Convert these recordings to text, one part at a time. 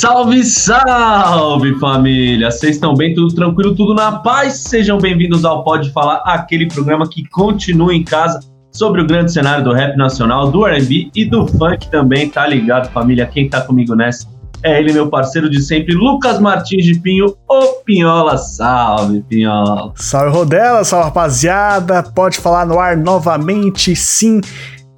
Salve, salve família! Vocês estão bem? Tudo tranquilo? Tudo na paz? Sejam bem-vindos ao Pode Falar, aquele programa que continua em casa sobre o grande cenário do rap nacional, do R&B e do funk também, tá ligado, família? Quem tá comigo nessa é ele, meu parceiro de sempre, Lucas Martins de Pinho, o Pinhola. Salve, Pinhola! Salve, Rodela! Salve, rapaziada! Pode falar no ar novamente, sim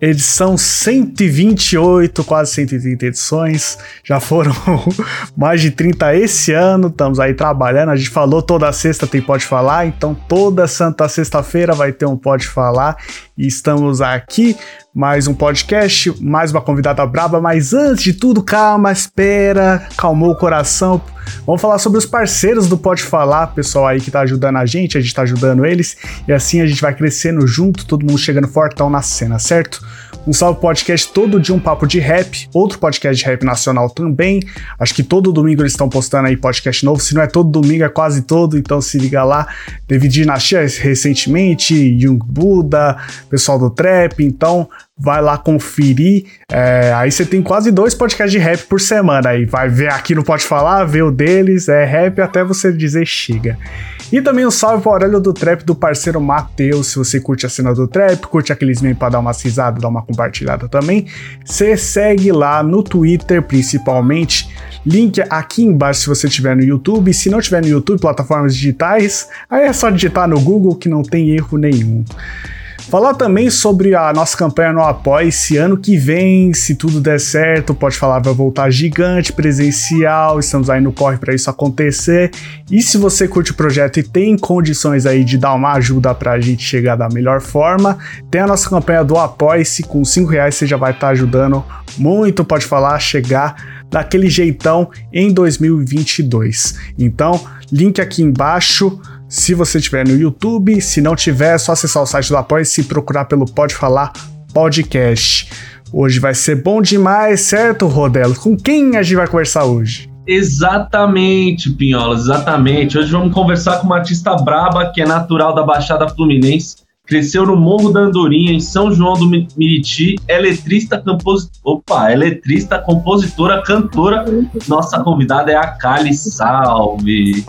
edição 128, quase 130 edições. Já foram mais de 30 esse ano, estamos aí trabalhando. A gente falou toda sexta tem Pode Falar, então toda santa sexta-feira vai ter um Pode Falar. E estamos aqui, mais um podcast, mais uma convidada braba. Mas antes de tudo, calma, espera, calmou o coração. Vamos falar sobre os parceiros do Pode Falar, pessoal aí que tá ajudando a gente, a gente tá ajudando eles, e assim a gente vai crescendo junto, todo mundo chegando fortão na cena, certo? Um salve podcast todo dia um papo de rap, outro podcast de rap nacional também. Acho que todo domingo eles estão postando aí podcast novo, se não é todo domingo é quase todo, então se liga lá. Teve Dinastia recentemente, Young Buda, pessoal do trap, então vai lá conferir. É, aí você tem quase dois podcasts de rap por semana. Aí vai ver aqui no Pode Falar, ver o deles, é rap até você dizer chega. E também um salve para o Aurélio do Trap do parceiro Matheus. Se você curte a cena do Trap, curte aqueles memes para dar uma risada, dar uma compartilhada também, você segue lá no Twitter principalmente. Link aqui embaixo se você tiver no YouTube. Se não tiver no YouTube, plataformas digitais, aí é só digitar no Google que não tem erro nenhum. Falar também sobre a nossa campanha no Apoia esse ano que vem, se tudo der certo, pode falar, vai voltar gigante, presencial, estamos aí no corre para isso acontecer. E se você curte o projeto e tem condições aí de dar uma ajuda para a gente chegar da melhor forma, tem a nossa campanha do Apoia-se, com 5 reais você já vai estar tá ajudando muito, pode falar, chegar daquele jeitão em 2022. Então, link aqui embaixo se você estiver no YouTube, se não tiver, é só acessar o site do Apoia e procurar pelo Pode Falar Podcast. Hoje vai ser bom demais, certo, Rodelo? Com quem a gente vai conversar hoje? Exatamente, Pinholas, exatamente. Hoje vamos conversar com uma artista braba que é natural da Baixada Fluminense, cresceu no Morro da Andorinha, em São João do Miriti, eletrista, compositora, opa, eletrista, compositora, cantora. Nossa convidada é a Kali Salve.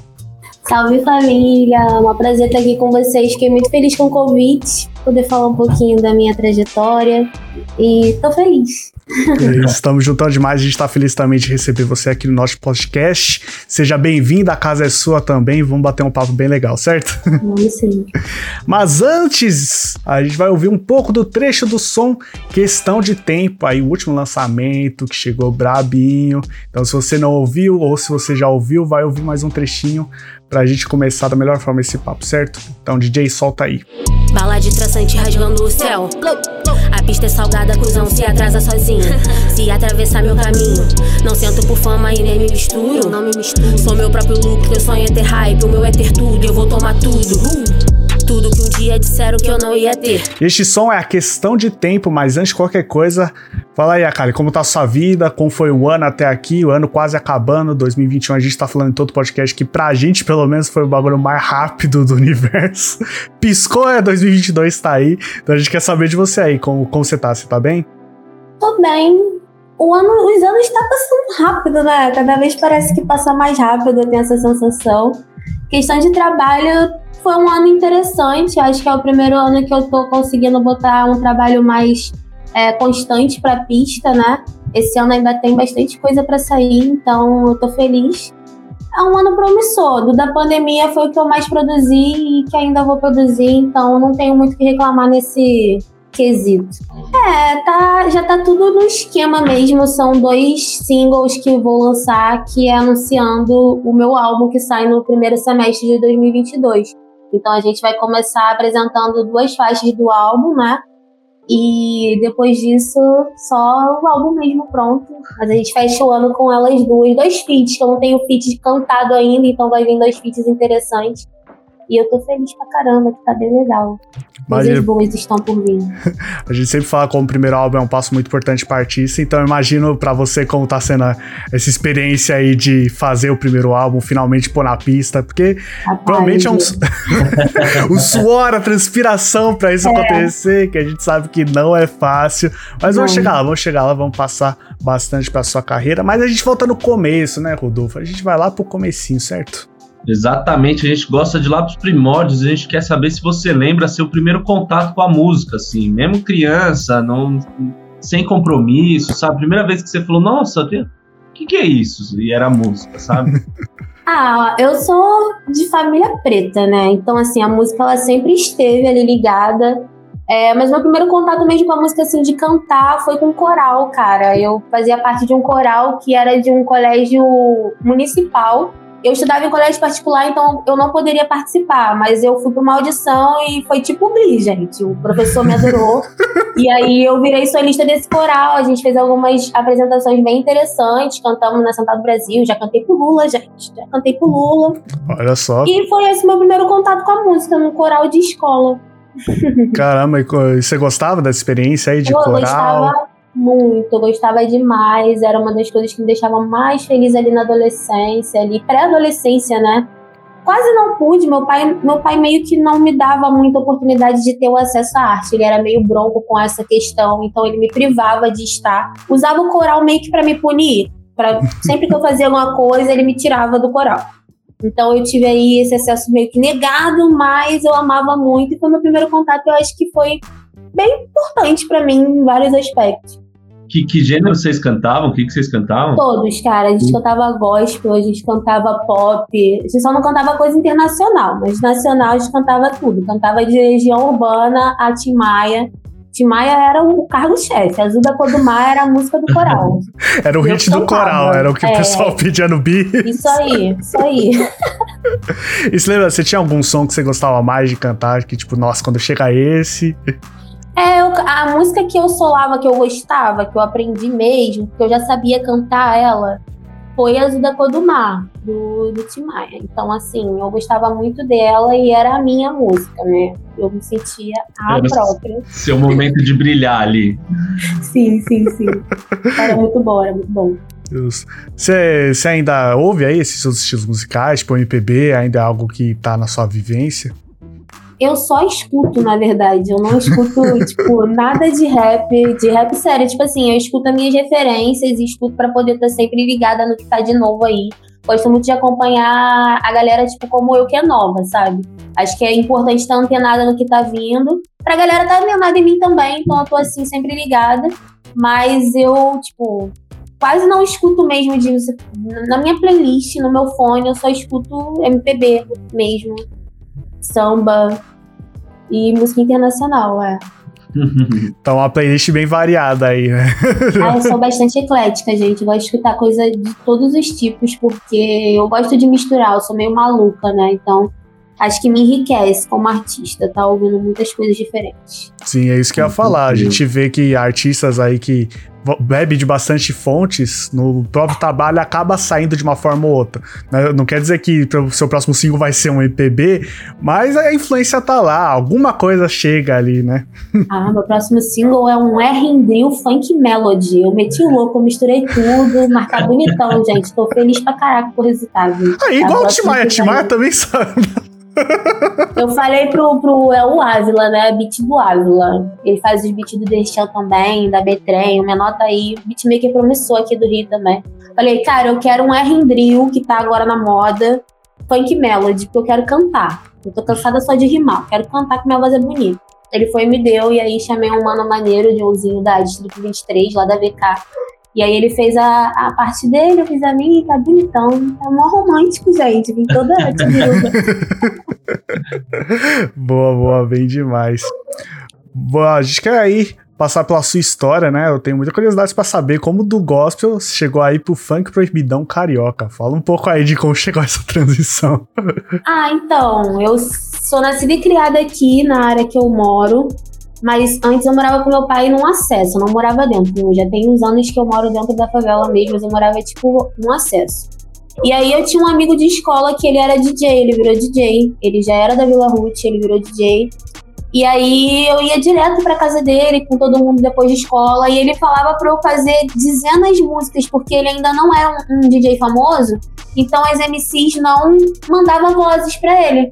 Salve família, é um prazer estar aqui com vocês. Fiquei muito feliz com o convite, poder falar um pouquinho da minha trajetória e tô feliz. É estamos juntando demais, a gente está feliz também de receber você aqui no nosso podcast. Seja bem-vindo, a casa é sua também, vamos bater um papo bem legal, certo? Vamos sim. Mas antes, a gente vai ouvir um pouco do trecho do som Questão de Tempo, aí o último lançamento que chegou brabinho. Então se você não ouviu ou se você já ouviu, vai ouvir mais um trechinho pra gente começar da melhor forma esse papo, certo? Então DJ, solta aí. Bala de traçante rasgando o céu. A pista é salgada, cuzão, se atrasa sozinho. Se atravessar meu caminho, não sento por fama e nem me misturo. Não me misturo. Sou meu próprio look, teu sonho é ter hype, o meu é ter tudo, eu vou tomar tudo. Uh tudo que um dia disseram que eu não ia ter. Este som é a questão de tempo, mas antes de qualquer coisa, fala aí, Akali, como tá a sua vida, como foi o ano até aqui, o ano quase acabando, 2021 a gente tá falando em todo podcast que pra gente, pelo menos, foi o bagulho mais rápido do universo. Piscou, é, 2022 tá aí, então a gente quer saber de você aí, como, como você tá, você tá bem? Tô bem, o ano, os anos estão tá passando rápido, né? Cada vez parece que passa mais rápido, eu tenho essa sensação. Questão de trabalho, foi um ano interessante. Acho que é o primeiro ano que eu tô conseguindo botar um trabalho mais é, constante para pista, né? Esse ano ainda tem bastante coisa para sair, então eu tô feliz. É um ano promissor. Do da pandemia foi o que eu mais produzi e que ainda vou produzir, então não tenho muito o que reclamar nesse quesito. É, tá, já tá tudo no esquema mesmo. São dois singles que vou lançar, que é anunciando o meu álbum que sai no primeiro semestre de 2022. Então a gente vai começar apresentando duas faixas do álbum, né? E depois disso, só o álbum mesmo pronto. Mas a gente fecha o ano com elas duas, dois feats, que eu não tenho feat cantado ainda, então vai vir dois feats interessantes. E eu tô feliz pra caramba, que tá bem legal. Coisas boas estão por vir. a gente sempre fala como o primeiro álbum é um passo muito importante para artista, então eu imagino para você como tá sendo essa experiência aí de fazer o primeiro álbum, finalmente pôr na pista, porque Rapaz, provavelmente é um, o suor, a transpiração para isso é. acontecer, que a gente sabe que não é fácil, mas não. vamos chegar lá, vamos chegar lá, vamos passar bastante pra sua carreira, mas a gente volta no começo, né, Rodolfo? A gente vai lá pro comecinho, certo? Exatamente, a gente gosta de lá dos primórdios, a gente quer saber se você lembra seu primeiro contato com a música, assim, mesmo criança, não, sem compromisso, sabe? Primeira vez que você falou, nossa, o que, que é isso? E era música, sabe? ah, eu sou de família preta, né? Então, assim, a música ela sempre esteve ali ligada. É, mas meu primeiro contato mesmo com a música, assim, de cantar foi com coral, cara. Eu fazia parte de um coral que era de um colégio municipal eu estudava em colégio particular, então eu não poderia participar, mas eu fui para uma audição e foi tipo Glee, gente. O professor me adorou. e aí eu virei solista desse coral. A gente fez algumas apresentações bem interessantes. Cantamos na Santa do Brasil. Já cantei pro Lula, gente. Já cantei pro Lula. Olha só. E foi esse meu primeiro contato com a música, num coral de escola. Caramba, e você gostava dessa experiência aí de eu coral? Gostava muito, eu gostava demais, era uma das coisas que me deixava mais feliz ali na adolescência, ali pré-adolescência, né? Quase não pude, meu pai, meu pai meio que não me dava muita oportunidade de ter o acesso à arte, ele era meio bronco com essa questão, então ele me privava de estar. Usava o coral meio que para me punir, para sempre que eu fazia alguma coisa, ele me tirava do coral. Então eu tive aí esse acesso meio que negado, mas eu amava muito e foi meu primeiro contato, eu acho que foi bem importante para mim em vários aspectos. Que, que gênero vocês cantavam? O que, que vocês cantavam? Todos, cara. A gente hum. cantava gospel, a gente cantava pop. A gente só não cantava coisa internacional, mas nacional a gente cantava tudo. Cantava de região urbana a Tim Maia. Tim Maia era o cargo-chefe. Azul da Cor do Mar era a música do coral. era o hit do coral, era o que é, o pessoal pedia no bis. Isso aí, isso aí. e você lembra, você tinha algum som que você gostava mais de cantar? Que tipo, nossa, quando chega esse. É, eu, a música que eu solava, que eu gostava, que eu aprendi mesmo, que eu já sabia cantar ela, foi Azul da Cor do Mar, do, do Tim Maia. Então, assim, eu gostava muito dela e era a minha música, né? Eu me sentia a era própria. Seu momento de brilhar ali. sim, sim, sim. Era muito bom, era muito bom. Você ainda ouve aí esses seus estilos musicais, tipo MPB, ainda é algo que tá na sua vivência? Eu só escuto, na verdade. Eu não escuto, tipo, nada de rap, de rap sério. Tipo assim, eu escuto as minhas referências e escuto para poder estar sempre ligada no que tá de novo aí. Gosto muito de acompanhar a galera, tipo, como eu que é nova, sabe? Acho que é importante estar antenada no que tá vindo. Pra galera tá antenada em mim também, então eu tô assim, sempre ligada. Mas eu, tipo, quase não escuto mesmo de. Na minha playlist, no meu fone, eu só escuto MPB mesmo. Samba, e música internacional, é. Então, uma playlist bem variada aí, né? ah, eu sou bastante eclética, gente. Eu gosto de escutar coisa de todos os tipos, porque eu gosto de misturar, eu sou meio maluca, né? Então, acho que me enriquece como artista, tá ouvindo muitas coisas diferentes. Sim, é isso que eu ia falar. A gente vê que artistas aí que bebe de bastante fontes, no próprio trabalho acaba saindo de uma forma ou outra. Né? Não quer dizer que o seu próximo single vai ser um EPB, mas a influência tá lá, alguma coisa chega ali, né? Ah, meu próximo single é um R&B Funk Melody. Eu meti o louco, eu misturei tudo, marcar bonitão, gente. Tô feliz pra caraca com o resultado. Ah, igual o Timaya, Timaya também sabe. Eu falei pro, pro é o Ávila, né? Beat do Ávila. Ele faz os beats do Deixão também, da Betrem, uma nota aí. Beatmaker promissor aqui do Rio também. Falei, cara, eu quero um R Drill, que tá agora na moda, funk melody, porque eu quero cantar. Eu tô cansada só de rimar, quero cantar que minha voz é bonita. Ele foi e me deu, e aí chamei um mano maneiro, Joãozinho da Distrito 23, lá da VK e aí ele fez a, a parte dele, eu fiz a minha, tá bonitão. Tá mó romântico, gente. Vim toda Boa, boa, bem demais. Boa, a gente quer aí passar pela sua história, né? Eu tenho muita curiosidade para saber como do gospel chegou aí pro funk proibidão carioca. Fala um pouco aí de como chegou essa transição. Ah, então, eu sou nascida e criada aqui na área que eu moro Mas antes eu morava com meu pai num acesso, eu não morava dentro. Já tem uns anos que eu moro dentro da favela mesmo, mas eu morava tipo num acesso. E aí eu tinha um amigo de escola que ele era DJ, ele virou DJ. Ele já era da Vila Ruth, ele virou DJ. E aí eu ia direto pra casa dele com todo mundo depois de escola e ele falava pra eu fazer dizendo as músicas, porque ele ainda não era um, um DJ famoso, então as MCs não mandavam vozes pra ele.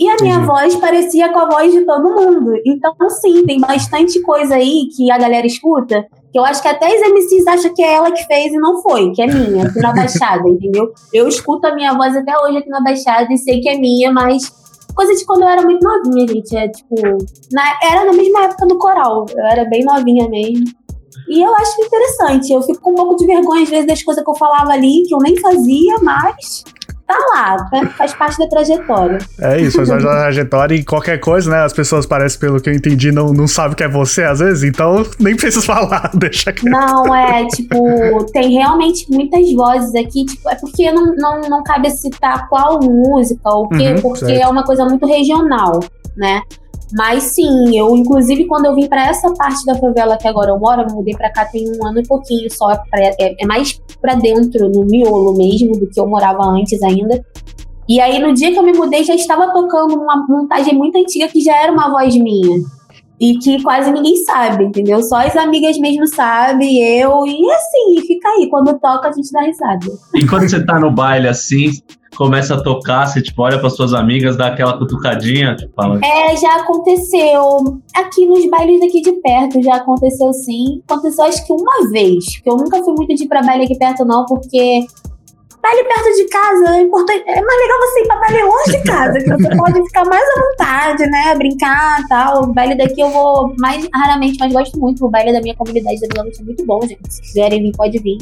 E a minha voz parecia com a voz de todo mundo. Então, sim, tem bastante coisa aí que a galera escuta, que eu acho que até as MCs acham que é ela que fez e não foi, que é minha, aqui na Baixada, entendeu? Eu escuto a minha voz até hoje aqui na Baixada e sei que é minha, mas coisa de quando eu era muito novinha, gente. É tipo. Na, era na mesma época do coral. Eu era bem novinha mesmo. E eu acho interessante. Eu fico com um pouco de vergonha, às vezes, das coisas que eu falava ali, que eu nem fazia, mas tá lá, né? faz parte da trajetória. É isso, faz parte da trajetória e qualquer coisa, né? As pessoas parecem, pelo que eu entendi, não, não sabem que é você às vezes, então nem precisa falar, deixa aqui. Não, é, tipo, tem realmente muitas vozes aqui, tipo, é porque não, não, não cabe citar qual música ou o quê, uhum, porque certo. é uma coisa muito regional, né? Mas sim, eu inclusive quando eu vim para essa parte da favela que agora eu moro, eu mudei para cá tem um ano e pouquinho só, pra, é, é mais para dentro, no miolo mesmo, do que eu morava antes ainda. E aí no dia que eu me mudei já estava tocando uma montagem muito antiga que já era uma voz minha. E que quase ninguém sabe, entendeu? Só as amigas mesmo sabem, eu, e assim, fica aí. Quando toca, a gente dá risada. E quando você tá no baile assim, começa a tocar, você tipo, olha para suas amigas, dá aquela cutucadinha, tipo, fala. É, já aconteceu. Aqui nos bailes daqui de perto já aconteceu sim. Aconteceu acho que uma vez. Porque eu nunca fui muito de ir pra baile aqui perto, não, porque baile perto de casa é importante. É mais legal você ir pra baile longe de casa, que você pode ficar mais à vontade, né? Brincar e tal. O baile daqui eu vou mais raramente, mas gosto muito. O baile da minha comunidade da Vila é muito bom, gente. Se quiserem vir, pode vir.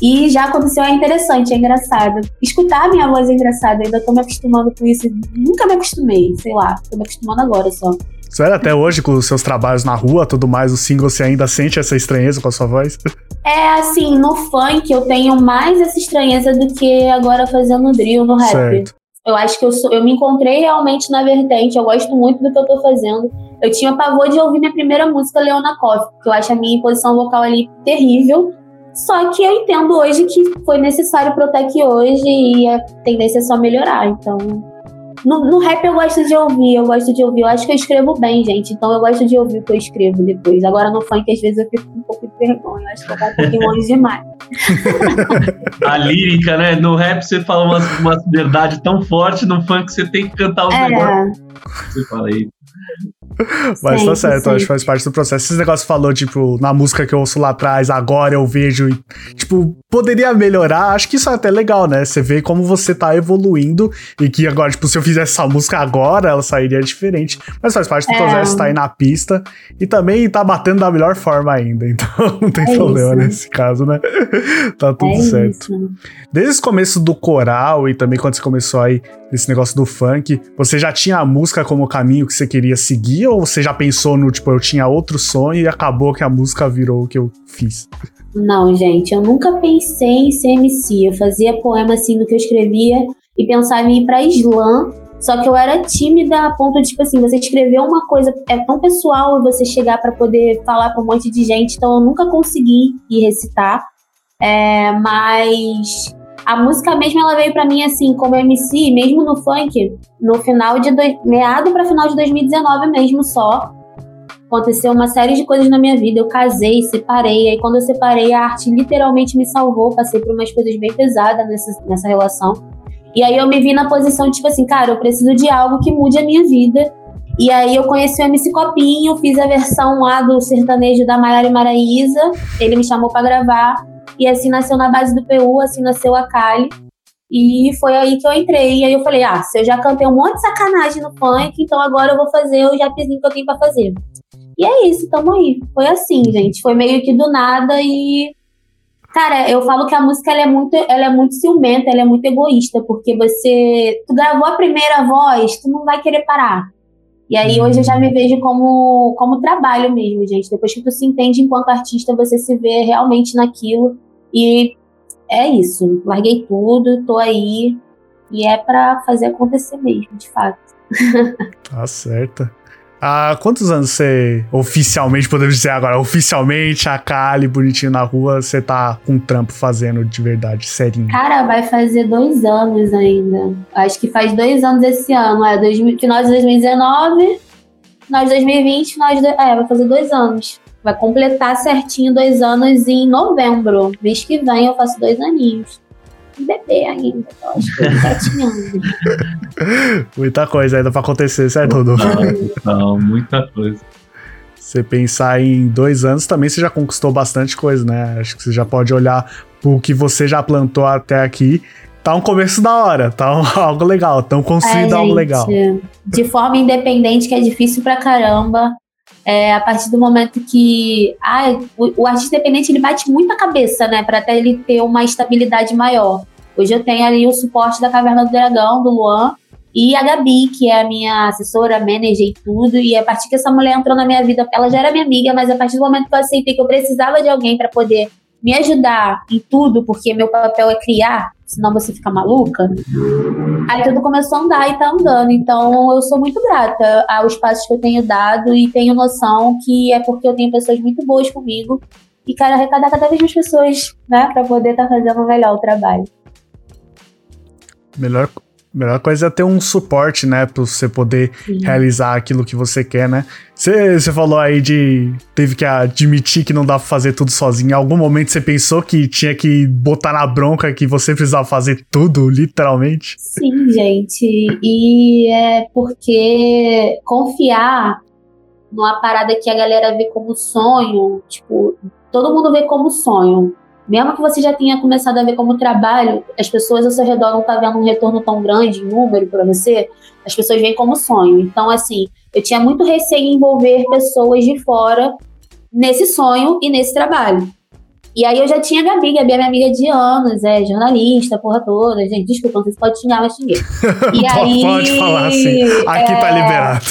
E já aconteceu, é interessante, é engraçado. Escutar a minha voz é engraçado, ainda tô me acostumando com isso. Nunca me acostumei, sei lá, tô me acostumando agora só. Sério, até hoje, com os seus trabalhos na rua, tudo mais, o single, você ainda sente essa estranheza com a sua voz? É, assim, no funk eu tenho mais essa estranheza do que agora fazendo drill no rap. Certo. Eu acho que eu, sou, eu me encontrei realmente na vertente, eu gosto muito do que eu tô fazendo. Eu tinha pavor de ouvir minha primeira música, Leona Coffee, porque eu acho a minha posição vocal ali terrível. Só que eu entendo hoje que foi necessário pro Tech hoje e a tendência é só melhorar. Então, no, no, rap eu gosto de ouvir, eu gosto de ouvir. Eu acho que eu escrevo bem, gente. Então eu gosto de ouvir o que eu escrevo depois. Agora no funk, às vezes, eu fico com um pouco de vergonha. Eu acho que eu vou um pouquinho longe demais. a lírica, né? No rap você fala uma, uma verdade tão forte, no funk você tem que cantar os é. negócios. Você fala aí. Mas tá certo, acho que faz parte do processo. Esses negócios falou, tipo, na música que eu ouço lá atrás, agora eu vejo e, tipo, poderia melhorar. Acho que isso é até legal, né? Você vê como você tá evoluindo e que agora, tipo, se eu fizesse essa música agora, ela sairia diferente. Mas faz parte do é. processo, tá aí na pista e também tá batendo da melhor forma ainda. Então não tem é problema isso. nesse caso, né? tá tudo é certo. Isso. Desde o começo do coral e também quando você começou aí esse negócio do funk, você já tinha a música como caminho que você queria seguir ou você já pensou no, tipo, eu tinha outro sonho e acabou que a música virou o que eu fiz? Não, gente, eu nunca pensei em ser MC. Eu fazia poema assim do que eu escrevia e pensava em ir pra slam. Só que eu era tímida a ponto de, tipo assim, você escrever uma coisa é tão pessoal e você chegar para poder falar pra um monte de gente. Então eu nunca consegui ir recitar. É, mas a música mesmo ela veio para mim assim, como MC, mesmo no funk, no final de meado para final de 2019 mesmo só. Aconteceu uma série de coisas na minha vida. Eu casei, separei. Aí quando eu separei, a arte literalmente me salvou. Passei por umas coisas bem pesadas nessa, nessa relação. E aí eu me vi na posição tipo assim, cara, eu preciso de algo que mude a minha vida. E aí eu conheci o MC Copinho, fiz a versão lá do sertanejo da Maiara e Maraísa. Ele me chamou para gravar. E assim nasceu na base do PU, assim nasceu a Kali. E foi aí que eu entrei. E aí eu falei, ah, se eu já cantei um monte de sacanagem no funk, então agora eu vou fazer o japizinho que eu tenho pra fazer. E é isso, tamo aí. Foi assim, gente. Foi meio que do nada e. Cara, eu falo que a música ela é muito, ela é muito ciumenta, ela é muito egoísta, porque você. Tu gravou a primeira voz, tu não vai querer parar. E aí hoje eu já me vejo como, como trabalho mesmo, gente. Depois que tu se entende enquanto artista, você se vê realmente naquilo. E é isso. Larguei tudo, tô aí. E é para fazer acontecer mesmo, de fato. Tá certo. Há quantos anos você, oficialmente, podemos dizer agora, oficialmente, a Kali, bonitinho na rua, você tá com trampo fazendo de verdade, serinho? Cara, vai fazer dois anos ainda. Acho que faz dois anos esse ano. É, dois, final de 2019, final de 2020, final de, é, vai fazer dois anos. Vai completar certinho dois anos em novembro. Mês que vem eu faço dois aninhos bebê ainda. Eu acho que sete anos. muita coisa ainda pra acontecer, certo, Dudu? Não, muita coisa. Você pensar em dois anos também, você já conquistou bastante coisa, né? Acho que você já pode olhar pro que você já plantou até aqui. Tá um começo da hora, tá um, algo legal, tão construído é, algo legal. De forma independente, que é difícil pra caramba. É, a partir do momento que ah, o, o, artista independente ele bate muito a cabeça, né, para até ele ter uma estabilidade maior. Hoje eu tenho ali o suporte da Caverna do Dragão, do Luan, e a Gabi, que é a minha assessora, manager e tudo. E a partir que essa mulher entrou na minha vida, ela já era minha amiga, mas a partir do momento que eu aceitei que eu precisava de alguém para poder me ajudar em tudo, porque meu papel é criar, senão você fica maluca. Aí tudo começou a andar e tá andando. Então eu sou muito grata aos passos que eu tenho dado e tenho noção que é porque eu tenho pessoas muito boas comigo e quero arrecadar cada vez mais pessoas, né, para poder estar tá fazendo melhor o trabalho. Melhor, melhor coisa é ter um suporte, né? Pra você poder Sim. realizar aquilo que você quer, né? Você, você falou aí de. Teve que admitir que não dá pra fazer tudo sozinho. Em algum momento você pensou que tinha que botar na bronca que você precisava fazer tudo, literalmente? Sim, gente. E é porque confiar numa parada que a galera vê como sonho, tipo, todo mundo vê como sonho. Mesmo que você já tenha começado a ver como trabalho, as pessoas ao seu redor não estão tá vendo um retorno tão grande em número para você, as pessoas veem como sonho. Então, assim, eu tinha muito receio em envolver pessoas de fora nesse sonho e nesse trabalho. E aí eu já tinha a Gabi, Gabi é minha amiga de anos, é jornalista, porra toda. Gente, desculpa, não sei se pode xingar, mas xinguei. E aí, pode falar assim, aqui tá é... tá liberado.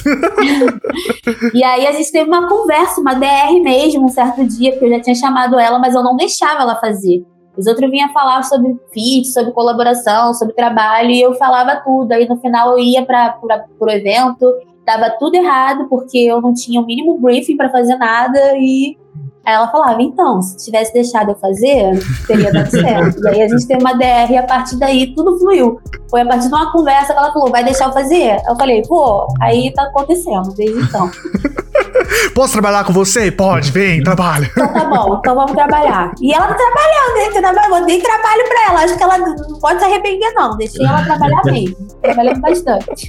e aí a gente teve uma conversa, uma DR mesmo, um certo dia, porque eu já tinha chamado ela, mas eu não deixava ela fazer. Os outros vinham falar sobre fit, sobre colaboração, sobre trabalho, e eu falava tudo. Aí no final eu ia para o evento, dava tudo errado, porque eu não tinha o mínimo briefing para fazer nada, e Aí ela falava, então, se tivesse deixado eu fazer, teria dado certo. e aí a gente teve uma DR e a partir daí tudo fluiu. Foi a partir de uma conversa que ela falou, vai deixar eu fazer? Eu falei, pô, aí tá acontecendo desde então. Posso trabalhar com você? Pode, vem, trabalha. Então tá bom, então vamos trabalhar. E ela tá trabalhando, hein? Dei trabalho pra ela. Acho que ela não pode se arrepender, não. Deixei ela trabalhar mesmo. Trabalhando bastante.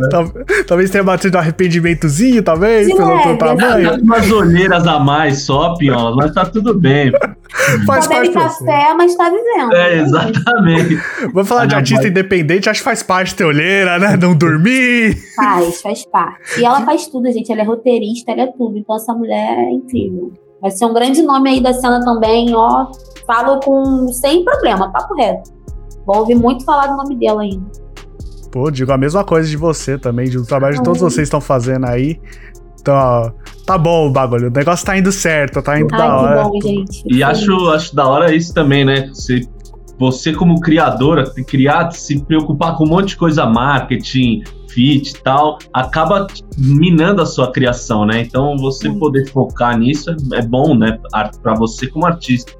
Talvez tenha batido um arrependimentozinho, talvez, pelo leve, tamanho. Umas olheiras a mais só, Piola, mas tá tudo bem. Faz tá bebe café, mas tá vivendo. É, exatamente. Vamos falar ah, de artista independente, acho que faz parte ter olheira, né? Não dormir. Faz, faz parte. E ela faz tudo, gente. Ela é roteirista, ela é tudo. Então essa mulher é incrível. Vai ser um grande nome aí da cena também, ó. Falo com sem problema, papo reto. Vou ouvir muito falar do nome dela ainda. Pô, digo a mesma coisa de você também, do trabalho que todos vocês estão fazendo aí. Então, ó, tá bom o bagulho, o negócio tá indo certo, tá indo Ai, da hora. Bom, gente. E acho, acho da hora isso também, né? Você, você como criadora, criar, se preocupar com um monte de coisa, marketing, fit e tal, acaba minando a sua criação, né? Então, você poder focar nisso é, é bom, né? Para você como artista.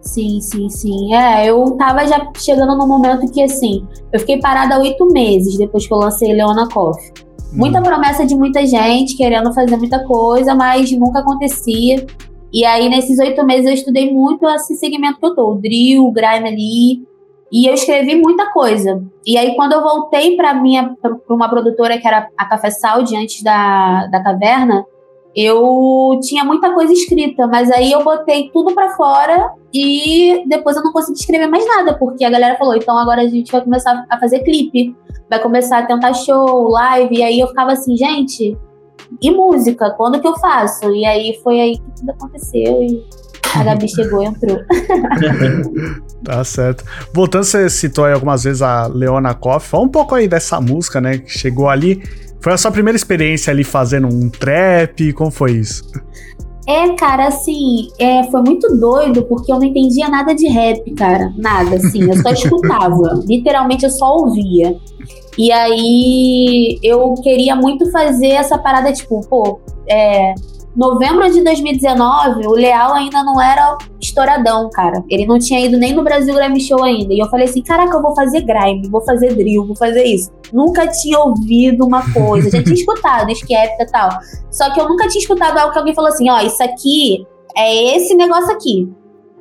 Sim, sim, sim. É, eu tava já chegando no momento que, assim, eu fiquei parada oito meses depois que eu lancei Leona Coffee. Muita hum. promessa de muita gente querendo fazer muita coisa, mas nunca acontecia. E aí, nesses oito meses, eu estudei muito esse segmento que eu tô, o drill, o grime ali. E eu escrevi muita coisa. E aí, quando eu voltei para minha pra uma produtora que era a Café Saúde, antes da, da caverna, eu tinha muita coisa escrita, mas aí eu botei tudo para fora e depois eu não consegui escrever mais nada, porque a galera falou: então agora a gente vai começar a fazer clipe, vai começar a tentar show, live, e aí eu ficava assim, gente, e música? Quando que eu faço? E aí foi aí que tudo aconteceu e a Gabi chegou e entrou. tá certo. Voltando, você citou aí algumas vezes a Leona Koff. Fala um pouco aí dessa música, né? Que chegou ali. Foi a sua primeira experiência ali fazendo um trap? Como foi isso? É, cara, assim, é, foi muito doido porque eu não entendia nada de rap, cara. Nada, assim. Eu só escutava. Literalmente eu só ouvia. E aí eu queria muito fazer essa parada, tipo, pô, é, novembro de 2019, o Leal ainda não era estouradão, cara. Ele não tinha ido nem no Brasil Grammy Show ainda. E eu falei assim: caraca, eu vou fazer grime, vou fazer drill, vou fazer isso. Nunca tinha ouvido uma coisa. Já tinha escutado Skepta e tal. Só que eu nunca tinha escutado algo que alguém falou assim: ó, isso aqui é esse negócio aqui.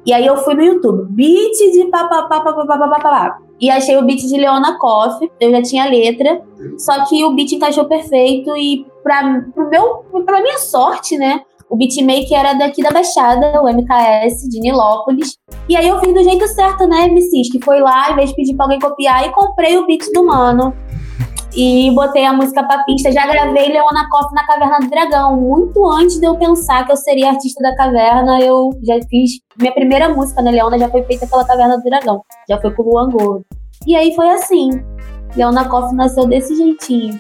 E aí eu fui no YouTube, beat de papapá, papapá, papapá. E achei o beat de Leona Koff, eu já tinha letra, só que o beat encaixou perfeito e pra, pro meu, pra minha sorte, né, o beatmaker era daqui da Baixada, o MKS, de Nilópolis. E aí eu fiz do jeito certo, né, MCs, que foi lá, em vez de pedir pra alguém copiar, e comprei o beat do mano e botei a música pra pista. Já gravei Leona Koff na Caverna do Dragão. Muito antes de eu pensar que eu seria artista da caverna, eu já fiz. Minha primeira música, né, Leona, já foi feita pela Caverna do Dragão. Já foi com o Luan Gold. E aí foi assim. Leona Koff nasceu desse jeitinho.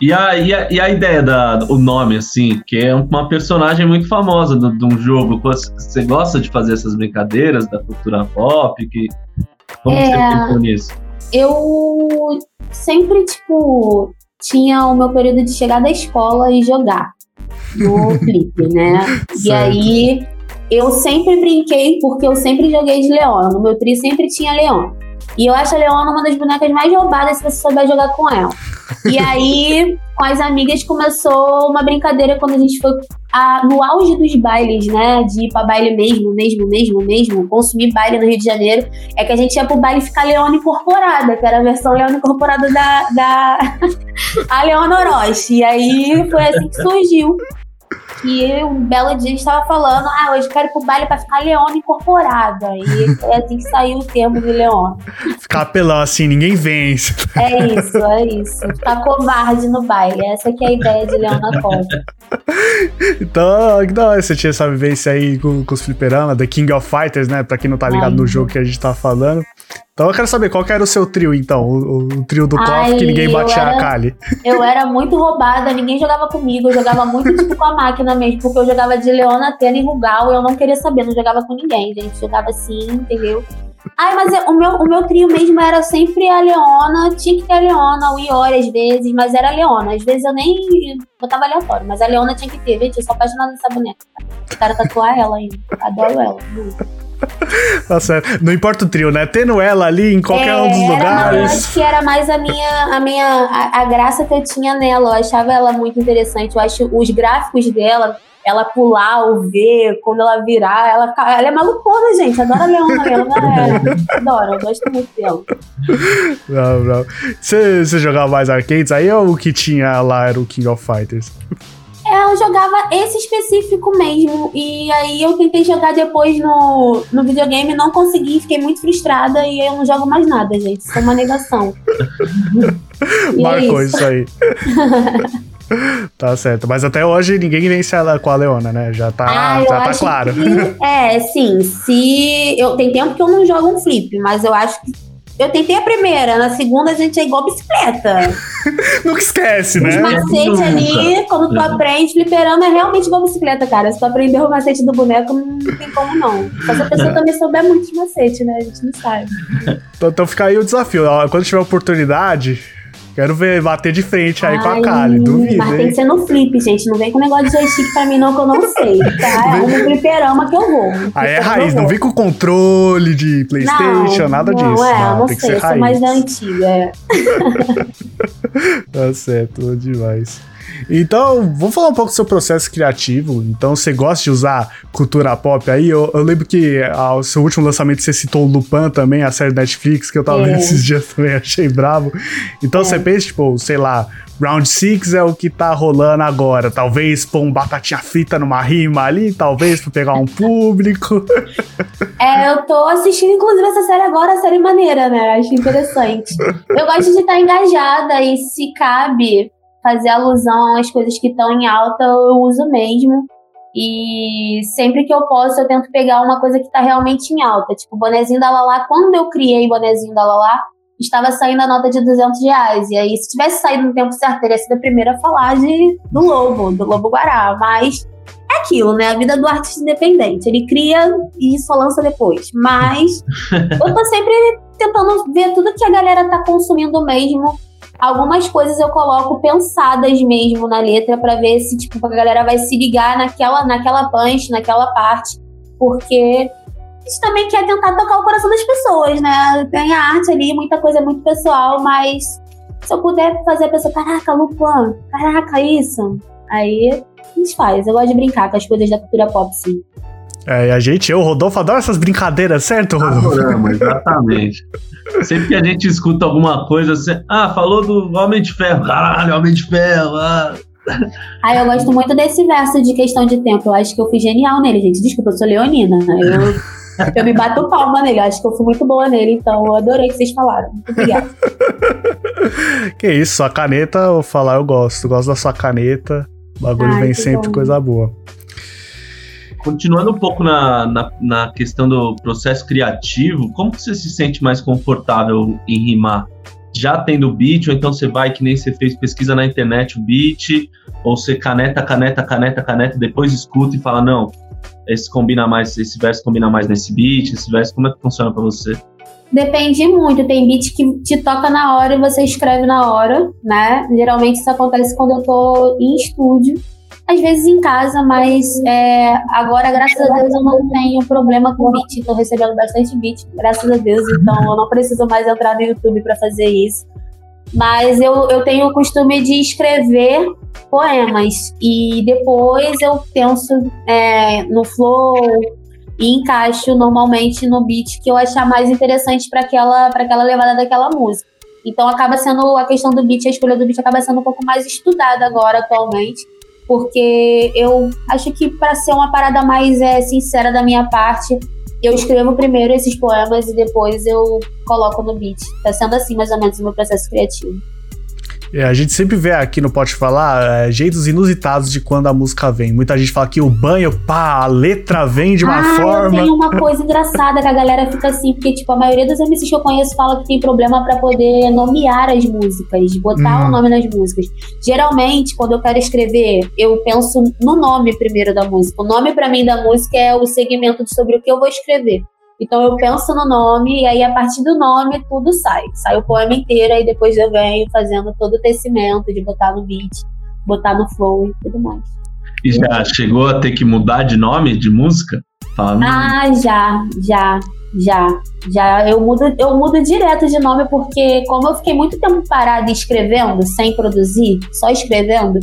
E a, e a, e a ideia da o nome, assim, que é uma personagem muito famosa de um jogo. Você gosta de fazer essas brincadeiras da cultura pop? Que, como é... você pensou nisso? Eu sempre, tipo, tinha o meu período de chegar da escola e jogar no Flip, né? e aí eu sempre brinquei, porque eu sempre joguei de Leona. No meu trio sempre tinha Leona. E eu acho a Leona uma das bonecas mais roubadas se você souber jogar com ela. E aí, com as amigas, começou uma brincadeira quando a gente foi a, no auge dos bailes, né? De ir pra baile mesmo, mesmo, mesmo, mesmo, consumir baile no Rio de Janeiro. É que a gente ia pro baile ficar Leona Incorporada, que era a versão Leona Incorporada da, da a Leona Orochi. E aí foi assim que surgiu que um belo dia estava falando, ah, hoje quero ir pro baile pra ficar leona incorporada. E é assim que saiu o termo de leona. Ficar apelão assim, ninguém vence. É isso, é isso. Ficar covarde no baile. Essa que é a ideia de leona Costa. então, que da hora você tinha essa vivência aí com, com os fliperamas, The King of Fighters, né? Pra quem não tá ligado Ai, no jogo que a gente tá falando. Então eu quero saber qual que era o seu trio, então. O, o trio do KOF que ninguém batia era, a Kali. Eu era muito roubada, ninguém jogava comigo. Eu jogava muito tipo com a máquina mesmo, porque eu jogava de Leona, Atena e Rugal e eu não queria saber, não jogava com ninguém, gente. Jogava assim, entendeu? Ai, mas o meu, o meu trio mesmo era sempre a Leona, tinha que ter a Leona, o Iori às vezes, mas era a Leona. Às vezes eu nem botava aleatório, mas a Leona tinha que ter, gente. Eu sou apaixonada nessa boneca. Eu quero tatuar ela ainda. Adoro ela. Muito. Tá certo. Não importa o trio, né? Tendo ela ali em qualquer é, um dos lugares. eu acho que era mais a minha, a minha a, a, graça que eu tinha nela. Eu achava ela muito interessante. Eu acho os gráficos dela, ela pular ou ver, quando ela virar, ela fica, ela é malucona, gente. Adoro a Leona. A Leona é, adoro, eu gosto muito dela. Não, não. Você, você jogava mais arcades aí ou o que tinha lá era o King of Fighters? Eu jogava esse específico mesmo. E aí eu tentei jogar depois no, no videogame, não consegui, fiquei muito frustrada e eu não jogo mais nada, gente. Isso é uma negação. Marcou é isso. isso aí. tá certo. Mas até hoje ninguém vence ela com a Leona, né? Já tá, ah, já tá claro. Que, é, sim. Se. Eu, tem tempo que eu não jogo um flip, mas eu acho que eu tentei a primeira, na segunda a gente é igual bicicleta. Nunca esquece, né? Os macetes ali, quando tu aprende, fliperama é realmente igual bicicleta, cara. Se tu aprender o macete do boneco, não tem como não. Se a pessoa também souber muito de macete, né? A gente não sabe. Então, então fica aí o desafio. Quando tiver oportunidade, Quero ver bater de frente aí Ai, com a Kali, duvido. Mas tem que ser no flip, gente. Não vem com negócio de joystick pra mim, não, que eu não sei, tá? É um fliperama que eu vou. Aí é raiz, não vem com controle de Playstation, não, nada não, disso. É, não, não tem sei, que ser raiz. sou mais da antiga. É. tá certo, demais. Então, vamos falar um pouco do seu processo criativo. Então, você gosta de usar cultura pop aí? Eu, eu lembro que ao seu último lançamento você citou o Lupin também, a série Netflix, que eu tava é. vendo esses dias também, achei bravo. Então, é. você pensa, tipo, sei lá, Round 6 é o que tá rolando agora. Talvez pôr um batatinha frita numa rima ali, talvez pra pegar um público. É, eu tô assistindo, inclusive, essa série agora, a série maneira, né? Acho interessante. Eu gosto de estar engajada e se cabe fazer alusão às coisas que estão em alta, eu uso mesmo. E sempre que eu posso, eu tento pegar uma coisa que está realmente em alta. Tipo, o bonezinho da Lala, quando eu criei o bonezinho da Lala, estava saindo a nota de 200 reais. E aí, se tivesse saído no tempo certo, teria sido a primeira a falar de, do Lobo, do Lobo Guará. Mas é aquilo, né? A vida do artista independente. Ele cria e só lança depois. Mas eu tô sempre tentando ver tudo que a galera tá consumindo mesmo. Algumas coisas eu coloco pensadas mesmo na letra para ver se tipo a galera vai se ligar naquela naquela punch, naquela parte, porque a gente também quer tentar tocar o coração das pessoas, né? Tem a arte ali, muita coisa muito pessoal, mas se eu puder fazer a pessoa, caraca, Lupan, caraca, isso, aí a gente faz. Eu gosto de brincar com as coisas da cultura pop, sim. É, a gente, eu, Rodolfo, adoro essas brincadeiras, certo, Rodolfo? Adoramos, exatamente. Sempre que a gente escuta alguma coisa, você, ah, falou do Homem de Ferro, caralho, Homem de Ferro, ah. Ah, eu gosto muito desse verso de questão de tempo. Eu acho que eu fui genial nele, gente. Desculpa, eu sou leonina. Eu, eu me bato palma nele. Eu acho que eu fui muito boa nele. Então, eu adorei que vocês falaram. Muito obrigada. que isso, sua caneta, eu vou falar, eu gosto. Gosto da sua caneta. O bagulho Ai, vem sempre bom. coisa boa. Continuando um pouco na, na, na questão do processo criativo, como que você se sente mais confortável em rimar? Já tendo beat, ou então você vai, que nem você fez, pesquisa na internet o beat, ou você caneta, caneta, caneta, caneta, depois escuta e fala, não, esse combina mais, esse verso combina mais nesse beat, esse verso, como é que funciona pra você? Depende muito. Tem beat que te toca na hora e você escreve na hora, né? Geralmente isso acontece quando eu tô em estúdio. Às vezes em casa, mas é, agora, graças a Deus, eu não tenho problema com beat. Tô recebendo bastante beat, graças a Deus. Então eu não preciso mais entrar no YouTube para fazer isso. Mas eu, eu tenho o costume de escrever poemas. E depois eu penso é, no flow e encaixo normalmente no beat que eu achar mais interessante para aquela, aquela levada daquela música. Então acaba sendo a questão do beat, a escolha do beat acaba sendo um pouco mais estudada agora atualmente, porque eu acho que para ser uma parada mais é, sincera da minha parte, eu escrevo primeiro esses poemas e depois eu coloco no beat. Tá sendo assim mais ou menos o meu processo criativo. É, a gente sempre vê aqui no Pode Falar é, jeitos inusitados de quando a música vem. Muita gente fala que o banho, pá, a letra vem de uma ah, forma. tenho uma coisa engraçada que a galera fica assim, porque tipo, a maioria dos MCs que eu conheço fala que tem problema pra poder nomear as músicas, botar Hum. o nome nas músicas. Geralmente, quando eu quero escrever, eu penso no nome primeiro da música. O nome pra mim da música é o segmento sobre o que eu vou escrever. Então eu penso no nome e aí a partir do nome tudo sai. Sai o poema inteiro aí depois eu venho fazendo todo o tecimento de botar no beat, botar no flow e tudo mais. E já chegou a ter que mudar de nome de música? Ah, já, já, já, já. Eu mudo, eu mudo direto de nome porque, como eu fiquei muito tempo parada escrevendo, sem produzir, só escrevendo,